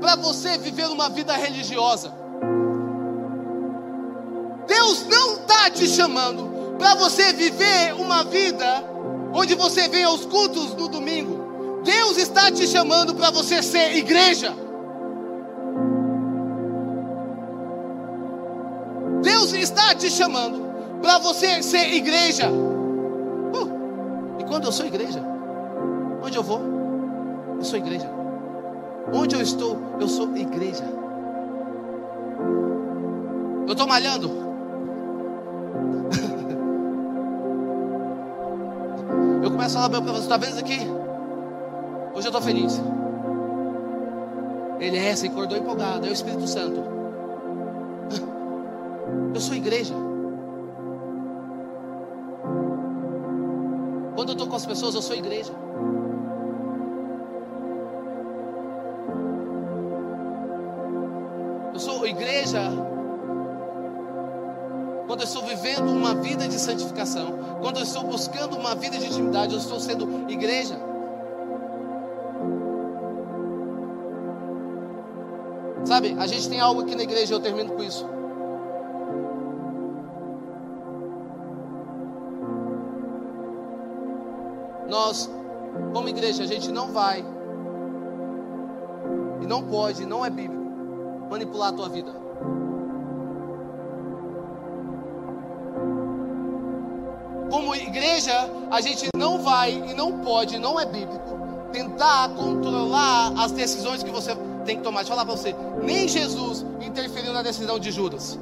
para você viver uma vida religiosa. Deus não está te chamando para você viver uma vida onde você vem aos cultos no domingo. Deus está te chamando para você ser igreja. Está te chamando para você ser igreja. Uh, e quando eu sou igreja, onde eu vou? Eu sou igreja. Onde eu estou, eu sou igreja. Eu estou malhando. (laughs) eu começo a falar para você, está vendo isso aqui? Hoje eu estou feliz. Ele é, se acordou empolgado, é o Espírito Santo. Eu sou igreja. Quando eu estou com as pessoas, eu sou igreja. Eu sou igreja quando eu estou vivendo uma vida de santificação, quando eu estou buscando uma vida de intimidade, eu estou sendo igreja. Sabe, a gente tem algo aqui na igreja, eu termino com isso. Nós, como igreja, a gente não vai e não pode, não é bíblico, manipular a tua vida. Como igreja, a gente não vai e não pode, não é bíblico, tentar controlar as decisões que você tem que tomar. Deixa eu falar para você, nem Jesus interferiu na decisão de Judas.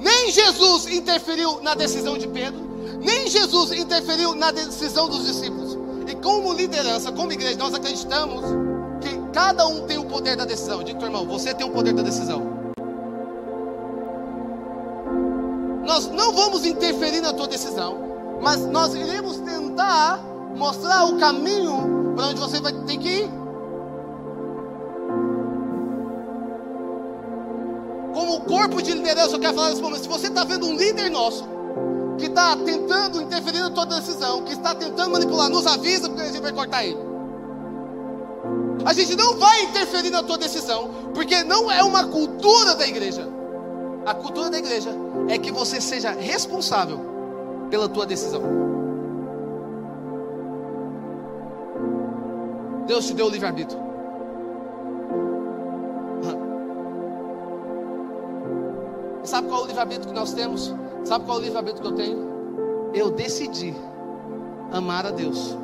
Nem Jesus interferiu na decisão de Pedro. Nem Jesus interferiu na decisão dos discípulos. E como liderança, como igreja, nós acreditamos que cada um tem o poder da decisão. Diga, irmão, você tem o poder da decisão. Nós não vamos interferir na tua decisão, mas nós iremos tentar mostrar o caminho para onde você vai ter que ir. Como corpo de liderança, eu quero falar nesse momento: se você está vendo um líder nosso que está tentando interferir na tua decisão, que está tentando manipular, nos avisa porque a gente vai cortar ele. A gente não vai interferir na tua decisão, porque não é uma cultura da igreja. A cultura da igreja é que você seja responsável pela tua decisão. Deus te deu o livre-arbítrio. Sabe qual é o livre-arbítrio que nós temos? Sabe qual é o livramento que eu tenho? Eu decidi amar a Deus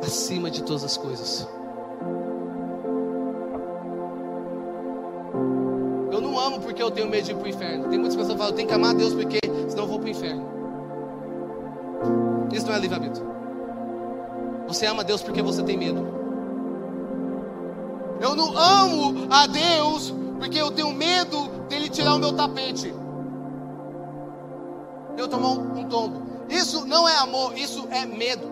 acima de todas as coisas. Eu não amo porque eu tenho medo de ir para o inferno. Tem muitas pessoas que falam, eu tenho que amar a Deus porque senão eu vou para o inferno. Isso não é livramento. Você ama a Deus porque você tem medo. Eu não amo a Deus porque eu tenho medo dele tirar o meu tapete eu tomar um, um tombo. Isso não é amor, isso é medo.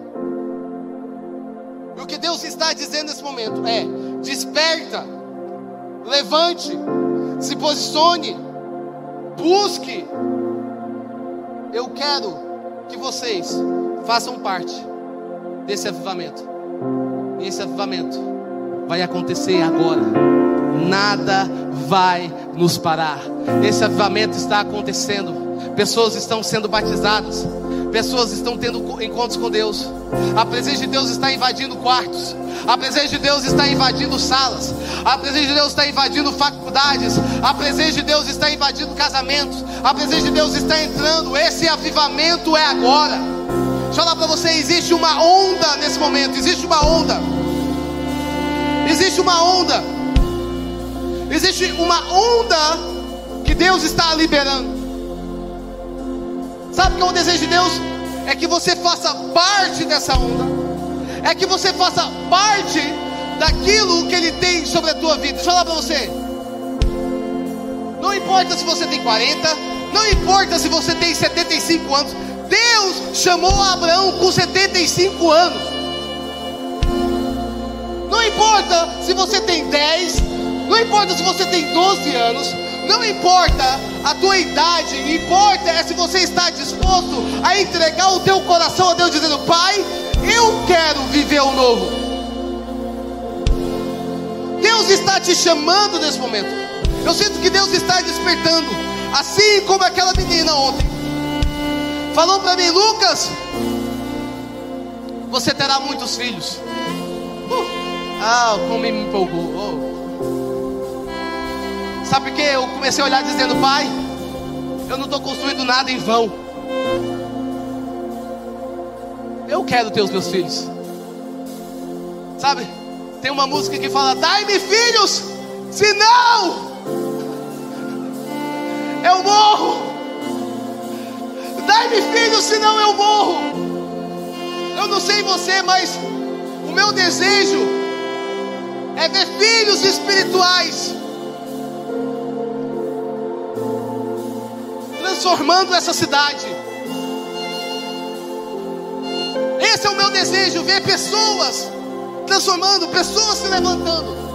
E o que Deus está dizendo nesse momento é: desperta, levante, se posicione, busque. Eu quero que vocês façam parte desse avivamento. E esse avivamento vai acontecer agora. Nada vai nos parar. Esse avivamento está acontecendo. Pessoas estão sendo batizadas. Pessoas estão tendo encontros com Deus. A presença de Deus está invadindo quartos. A presença de Deus está invadindo salas. A presença de Deus está invadindo faculdades. A presença de Deus está invadindo casamentos. A presença de Deus está entrando. Esse avivamento é agora. Deixa eu falar para você: existe uma onda nesse momento. Existe uma onda. Existe uma onda. Existe uma onda que Deus está liberando. Sabe que é o desejo de Deus? É que você faça parte dessa onda. É que você faça parte daquilo que Ele tem sobre a tua vida. Deixa eu falar para você. Não importa se você tem 40, não importa se você tem 75 anos. Deus chamou Abraão com 75 anos. Não importa se você tem 10, não importa se você tem 12 anos, não importa a tua idade, importa é se você está disposto a entregar o teu coração a Deus, dizendo: Pai, eu quero viver o novo. Deus está te chamando nesse momento. Eu sinto que Deus está despertando, assim como aquela menina ontem. Falou para mim, Lucas, você terá muitos filhos. Uh, ah, como me empolgou. Oh. Sabe por quê? Eu comecei a olhar dizendo, pai, eu não estou construindo nada em vão. Eu quero ter os meus filhos. Sabe? Tem uma música que fala: Dai-me filhos, senão eu morro. Dai-me filhos, senão eu morro. Eu não sei você, mas o meu desejo é ver filhos espirituais transformando essa cidade. Esse é o meu desejo: ver pessoas transformando, pessoas se levantando.